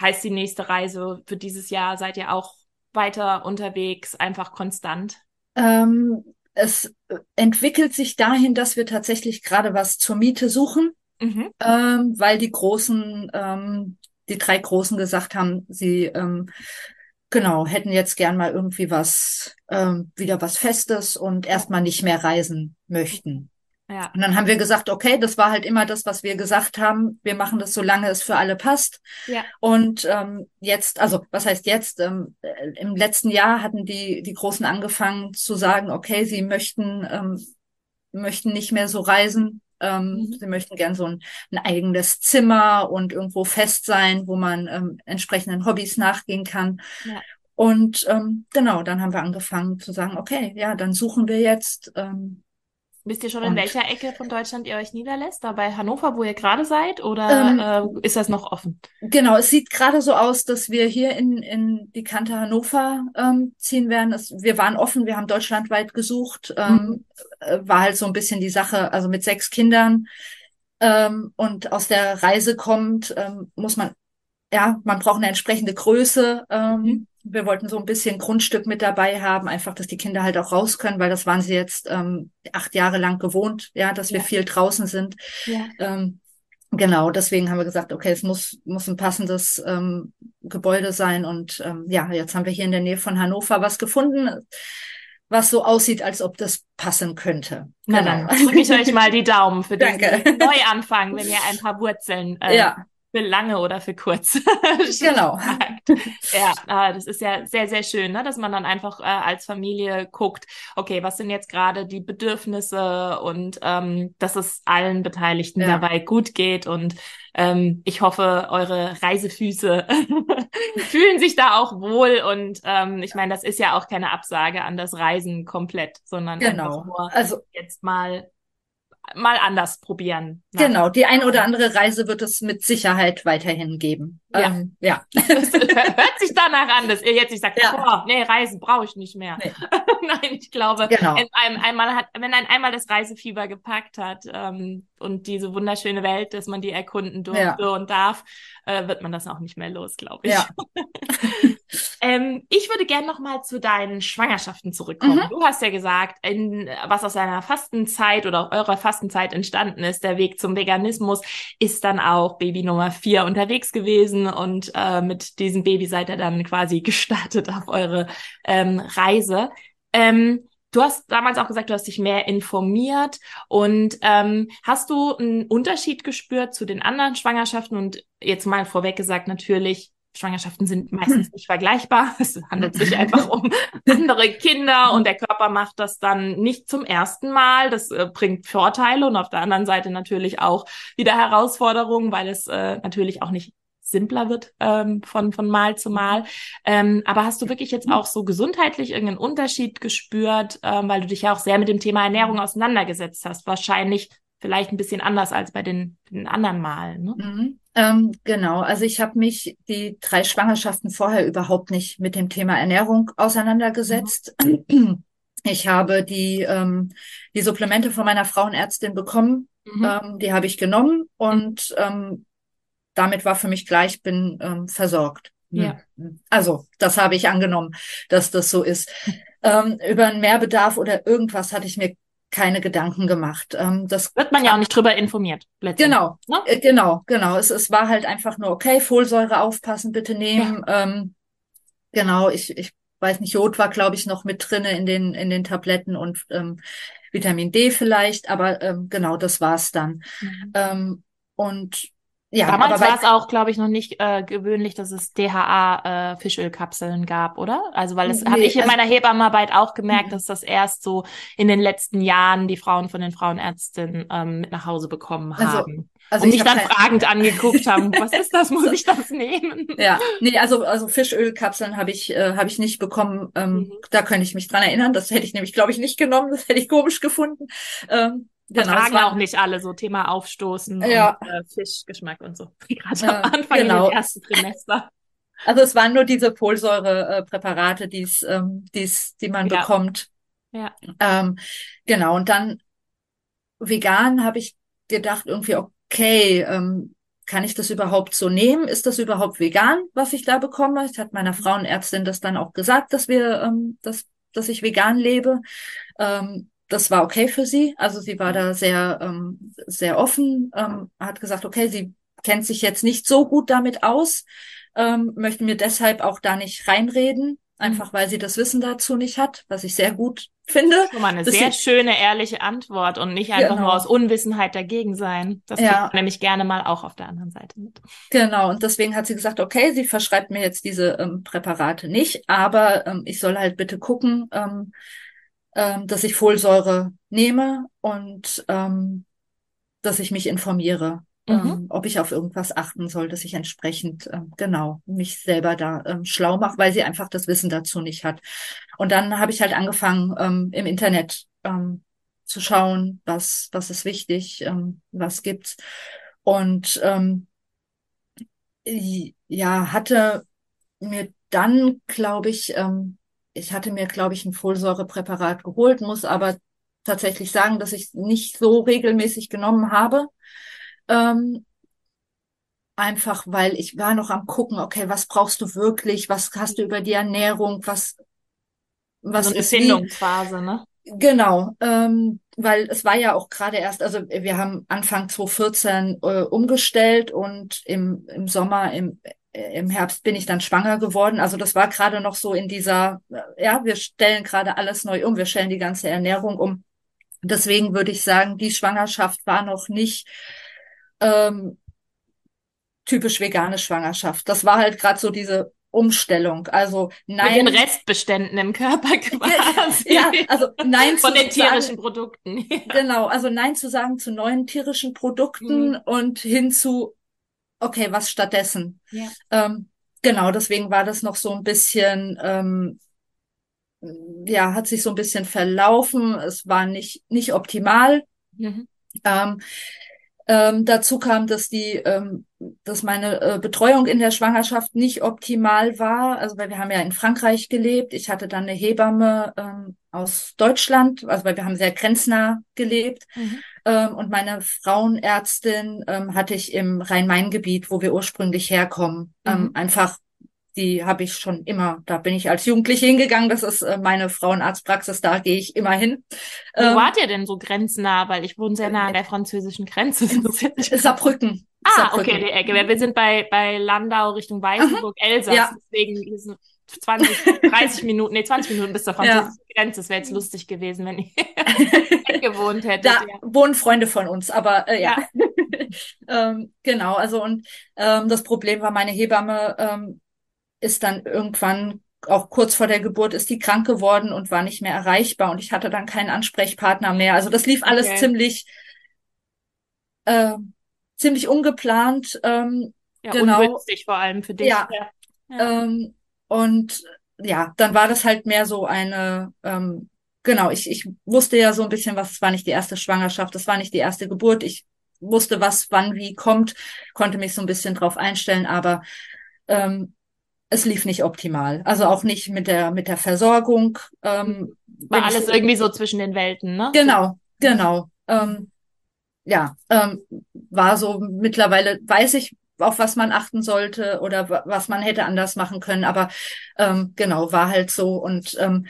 Speaker 1: heißt die nächste Reise für dieses Jahr, seid ihr auch weiter unterwegs, einfach konstant?
Speaker 2: Ähm, es entwickelt sich dahin, dass wir tatsächlich gerade was zur Miete suchen, mhm. ähm, weil die Großen, ähm, die drei Großen gesagt haben, sie ähm, genau hätten jetzt gern mal irgendwie was, ähm, wieder was Festes und erstmal nicht mehr reisen möchten. Ja. Und dann haben wir gesagt, okay, das war halt immer das, was wir gesagt haben. Wir machen das, solange es für alle passt. Ja. Und ähm, jetzt, also was heißt jetzt? Ähm, äh, Im letzten Jahr hatten die die Großen angefangen zu sagen, okay, sie möchten ähm, möchten nicht mehr so reisen. Ähm, mhm. Sie möchten gern so ein, ein eigenes Zimmer und irgendwo fest sein, wo man ähm, entsprechenden Hobbys nachgehen kann. Ja. Und ähm, genau, dann haben wir angefangen zu sagen, okay, ja, dann suchen wir jetzt ähm,
Speaker 1: Wisst ihr schon, in und, welcher Ecke von Deutschland ihr euch niederlässt? Da bei Hannover, wo ihr gerade seid? Oder ähm, äh, ist das noch offen?
Speaker 2: Genau, es sieht gerade so aus, dass wir hier in, in die Kante Hannover ähm, ziehen werden. Es, wir waren offen, wir haben deutschlandweit gesucht. Ähm, mhm. Äh, war halt so ein bisschen die Sache, also mit sechs Kindern ähm, und aus der Reise kommt, ähm, muss man ja, man braucht eine entsprechende Größe. Ähm, mhm. Wir wollten so ein bisschen Grundstück mit dabei haben, einfach, dass die Kinder halt auch raus können, weil das waren sie jetzt ähm, acht Jahre lang gewohnt, ja, dass ja. wir viel draußen sind. Ja. Ähm, genau, deswegen haben wir gesagt, okay, es muss muss ein passendes ähm, Gebäude sein und ähm, ja, jetzt haben wir hier in der Nähe von Hannover was gefunden was so aussieht, als ob das passen könnte.
Speaker 1: Na genau. dann drücke ich euch mal die Daumen für den Neuanfang, wenn ihr ein paar Wurzeln äh, ja für lange oder für kurz.
Speaker 2: genau.
Speaker 1: ja, das ist ja sehr, sehr schön, ne? dass man dann einfach äh, als Familie guckt, okay, was sind jetzt gerade die Bedürfnisse und ähm, dass es allen Beteiligten ja. dabei gut geht und ähm, ich hoffe, eure Reisefüße fühlen sich da auch wohl und ähm, ich meine, das ist ja auch keine Absage an das Reisen komplett, sondern genau. einfach nur also jetzt mal mal anders probieren.
Speaker 2: Genau, die ein oder andere Reise wird es mit Sicherheit weiterhin geben.
Speaker 1: Ja. Ähm, ja. Das hört sich danach an, dass ihr jetzt nicht sagt, ja. boah, nee, Reisen brauche ich nicht mehr. Nee. Nein, ich glaube, genau. einem, einmal hat, wenn ein einmal das Reisefieber gepackt hat ähm, und diese wunderschöne Welt, dass man die erkunden durfte ja. und darf, äh, wird man das auch nicht mehr los, glaube ich. Ja. ähm, ich würde gerne noch mal zu deinen Schwangerschaften zurückkommen. Mhm. Du hast ja gesagt, in, was aus deiner Fastenzeit oder eurer Fastenzeit entstanden ist, der Weg zum Veganismus, ist dann auch Baby Nummer vier unterwegs gewesen und äh, mit diesem Baby seid ihr dann quasi gestartet auf eure ähm, Reise. Ähm, Du hast damals auch gesagt, du hast dich mehr informiert und ähm, hast du einen Unterschied gespürt zu den anderen Schwangerschaften? Und jetzt mal vorweg gesagt, natürlich, Schwangerschaften sind meistens nicht vergleichbar. Es handelt sich einfach um andere Kinder und der Körper macht das dann nicht zum ersten Mal. Das äh, bringt Vorteile und auf der anderen Seite natürlich auch wieder Herausforderungen, weil es äh, natürlich auch nicht simpler wird ähm, von, von Mal zu Mal. Ähm, aber hast du wirklich jetzt auch so gesundheitlich irgendeinen Unterschied gespürt, ähm, weil du dich ja auch sehr mit dem Thema Ernährung auseinandergesetzt hast? Wahrscheinlich vielleicht ein bisschen anders als bei den, den anderen Malen. Ne?
Speaker 2: Mhm. Ähm, genau, also ich habe mich die drei Schwangerschaften vorher überhaupt nicht mit dem Thema Ernährung auseinandergesetzt. Mhm. Ich habe die, ähm, die Supplemente von meiner Frauenärztin bekommen. Mhm. Ähm, die habe ich genommen und ähm, damit war für mich gleich, bin ähm, versorgt. Hm. Ja. Also, das habe ich angenommen, dass das so ist. Ähm, über einen Mehrbedarf oder irgendwas hatte ich mir keine Gedanken gemacht. Ähm, das
Speaker 1: wird man ja auch nicht drüber informiert.
Speaker 2: Genau, ne? äh, genau, genau. Es, es war halt einfach nur okay, Folsäure aufpassen, bitte nehmen. Ja. Ähm, genau, ich, ich weiß nicht, Jod war glaube ich noch mit drinne in den in den Tabletten und ähm, Vitamin D vielleicht, aber ähm, genau, das war's dann. Mhm. Ähm, und
Speaker 1: ja, Damals war es auch, glaube ich, noch nicht äh, gewöhnlich, dass es DHA äh, Fischölkapseln gab, oder? Also weil das nee, habe ich in also, meiner Hebammenarbeit auch gemerkt, mhm. dass das erst so in den letzten Jahren die Frauen von den Frauenärztinnen ähm, mit nach Hause bekommen also, haben. Also und mich dann kein... fragend angeguckt haben, was ist das, muss ich das nehmen?
Speaker 2: Ja, nee, also also Fischölkapseln habe ich äh, habe ich nicht bekommen. Ähm, mhm. Da könnte ich mich dran erinnern. Das hätte ich nämlich, glaube ich, nicht genommen. Das hätte ich komisch gefunden. Ähm,
Speaker 1: Genau, Vertragen auch nicht alle so Thema Aufstoßen ja. und äh, Fischgeschmack und so. Gerade ja, am Anfang genau. im ersten Trimester.
Speaker 2: Also es waren nur diese Folsäurepräparate, die's, ähm, die's, die man ja. bekommt. Ja. Ähm, genau, und dann vegan habe ich gedacht, irgendwie, okay, ähm, kann ich das überhaupt so nehmen? Ist das überhaupt vegan, was ich da bekomme? Ich hat meiner Frauenärztin das dann auch gesagt, dass wir, ähm, dass, dass ich vegan lebe. Ähm, das war okay für sie. Also sie war da sehr, ähm, sehr offen, ähm, hat gesagt, okay, sie kennt sich jetzt nicht so gut damit aus, ähm, möchte mir deshalb auch da nicht reinreden, einfach weil sie das Wissen dazu nicht hat, was ich sehr gut finde.
Speaker 1: Schon mal eine sehr schöne, ehrliche Antwort und nicht einfach genau. nur aus Unwissenheit dagegen sein. Das ja. nämlich gerne mal auch auf der anderen Seite mit.
Speaker 2: Genau, und deswegen hat sie gesagt, okay, sie verschreibt mir jetzt diese ähm, Präparate nicht, aber ähm, ich soll halt bitte gucken, ähm, ähm, dass ich Folsäure nehme und ähm, dass ich mich informiere, mhm. ähm, ob ich auf irgendwas achten soll, dass ich entsprechend ähm, genau mich selber da ähm, schlau mache, weil sie einfach das Wissen dazu nicht hat. Und dann habe ich halt angefangen ähm, im Internet ähm, zu schauen, was was ist wichtig, ähm, was gibt's und ähm, ja hatte mir dann glaube ich ähm, ich hatte mir, glaube ich, ein Folsäurepräparat geholt, muss aber tatsächlich sagen, dass ich nicht so regelmäßig genommen habe. Ähm, einfach, weil ich war noch am gucken, okay, was brauchst du wirklich, was hast du über die Ernährung, was
Speaker 1: was so eine ist Findungsphase, ne?
Speaker 2: Genau, ähm, weil es war ja auch gerade erst, also wir haben Anfang 2014 äh, umgestellt und im, im Sommer, im, im Herbst bin ich dann schwanger geworden. Also das war gerade noch so in dieser, äh, ja, wir stellen gerade alles neu um, wir stellen die ganze Ernährung um. Deswegen würde ich sagen, die Schwangerschaft war noch nicht ähm, typisch vegane Schwangerschaft. Das war halt gerade so diese Umstellung. Also
Speaker 1: nein. Mit den Restbeständen im Körper quasi.
Speaker 2: ja, also nein
Speaker 1: Von den tierischen sagen, Produkten.
Speaker 2: Genau, also nein zu sagen zu neuen tierischen Produkten mhm. und hin zu, okay, was stattdessen? Ja. Ähm, genau, deswegen war das noch so ein bisschen, ähm, ja, hat sich so ein bisschen verlaufen. Es war nicht, nicht optimal. Mhm. Ähm, ähm, dazu kam, dass die, ähm, dass meine äh, Betreuung in der Schwangerschaft nicht optimal war. Also weil wir haben ja in Frankreich gelebt. Ich hatte dann eine Hebamme ähm, aus Deutschland, also weil wir haben sehr grenznah gelebt. Mhm. Ähm, und meine Frauenärztin ähm, hatte ich im Rhein-Main-Gebiet, wo wir ursprünglich herkommen, ähm, mhm. einfach die habe ich schon immer, da bin ich als Jugendliche hingegangen, das ist äh, meine Frauenarztpraxis, da gehe ich immer hin.
Speaker 1: Wo ähm, wart ihr denn so grenznah? Weil ich wohne sehr nah an der französischen Grenze.
Speaker 2: Saarbrücken.
Speaker 1: Ah, Saarbrücken. okay, die Ecke. Wir sind bei, bei Landau Richtung Weißenburg, Elsass, ja. deswegen 20, 30 Minuten, nee, 20 Minuten bis zur französischen ja. Grenze. Das wäre jetzt lustig gewesen, wenn ihr gewohnt hättet.
Speaker 2: Da ja. wohnen Freunde von uns, aber äh, ja. ja. ähm, genau, also und ähm, das Problem war, meine Hebamme ähm, ist dann irgendwann auch kurz vor der Geburt ist die krank geworden und war nicht mehr erreichbar und ich hatte dann keinen Ansprechpartner mehr. Also das lief alles okay. ziemlich äh, ziemlich ungeplant. Ähm,
Speaker 1: ja, genau. vor allem für dich.
Speaker 2: Ja. ja. Ähm, und ja, dann war das halt mehr so eine, ähm, genau, ich, ich wusste ja so ein bisschen was, es war nicht die erste Schwangerschaft, es war nicht die erste Geburt. Ich wusste, was wann wie kommt, konnte mich so ein bisschen drauf einstellen, aber ähm, es lief nicht optimal. Also auch nicht mit der mit der Versorgung. Ähm,
Speaker 1: War alles ich, irgendwie so zwischen den Welten, ne?
Speaker 2: Genau, genau. Ähm, ja, ähm, war so mittlerweile weiß ich, auf was man achten sollte oder was man hätte anders machen können. Aber ähm, genau, war halt so und ähm,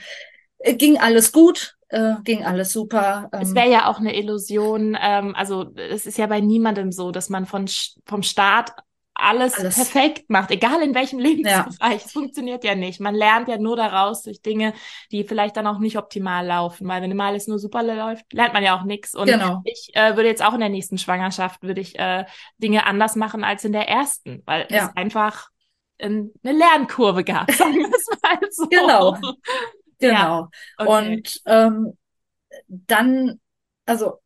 Speaker 2: ging alles gut. Äh, ging alles super.
Speaker 1: Ähm. Es wäre ja auch eine Illusion, ähm, also es ist ja bei niemandem so, dass man von vom Start alles, alles, perfekt macht, egal in welchem Lebensbereich. Ja. Es funktioniert ja nicht. Man lernt ja nur daraus durch Dinge, die vielleicht dann auch nicht optimal laufen, weil wenn immer alles nur super läuft, lernt man ja auch nichts. Und genau. ich äh, würde jetzt auch in der nächsten Schwangerschaft würde ich äh, Dinge anders machen als in der ersten, weil ja. es einfach eine Lernkurve gab, sagen wir es mal so.
Speaker 2: Genau. Genau. Ja. Okay. Und ähm, dann, also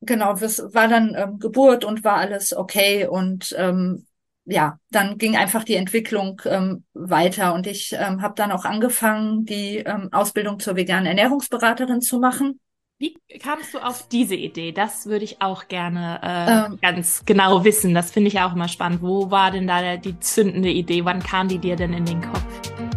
Speaker 2: genau, es war dann ähm, Geburt und war alles okay und ähm, ja, dann ging einfach die Entwicklung ähm, weiter und ich ähm, habe dann auch angefangen, die ähm, Ausbildung zur veganen Ernährungsberaterin zu machen.
Speaker 1: Wie kamst du auf diese Idee? Das würde ich auch gerne äh, ähm, ganz genau wissen. Das finde ich auch immer spannend. Wo war denn da die zündende Idee? Wann kam die dir denn in den Kopf?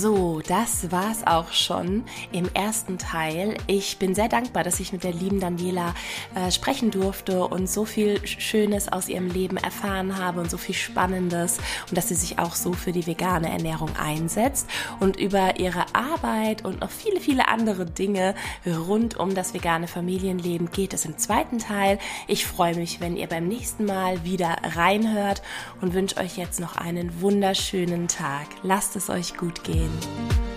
Speaker 1: So, das war's auch schon im ersten Teil. Ich bin sehr dankbar, dass ich mit der lieben Daniela äh, sprechen durfte und so viel Schönes aus ihrem Leben erfahren habe und so viel Spannendes und dass sie sich auch so für die vegane Ernährung einsetzt und über ihre Arbeit und noch viele, viele andere Dinge rund um das vegane Familienleben geht es im zweiten Teil. Ich freue mich, wenn ihr beim nächsten Mal wieder reinhört und wünsche euch jetzt noch einen wunderschönen Tag. Lasst es euch gut gehen. Amen.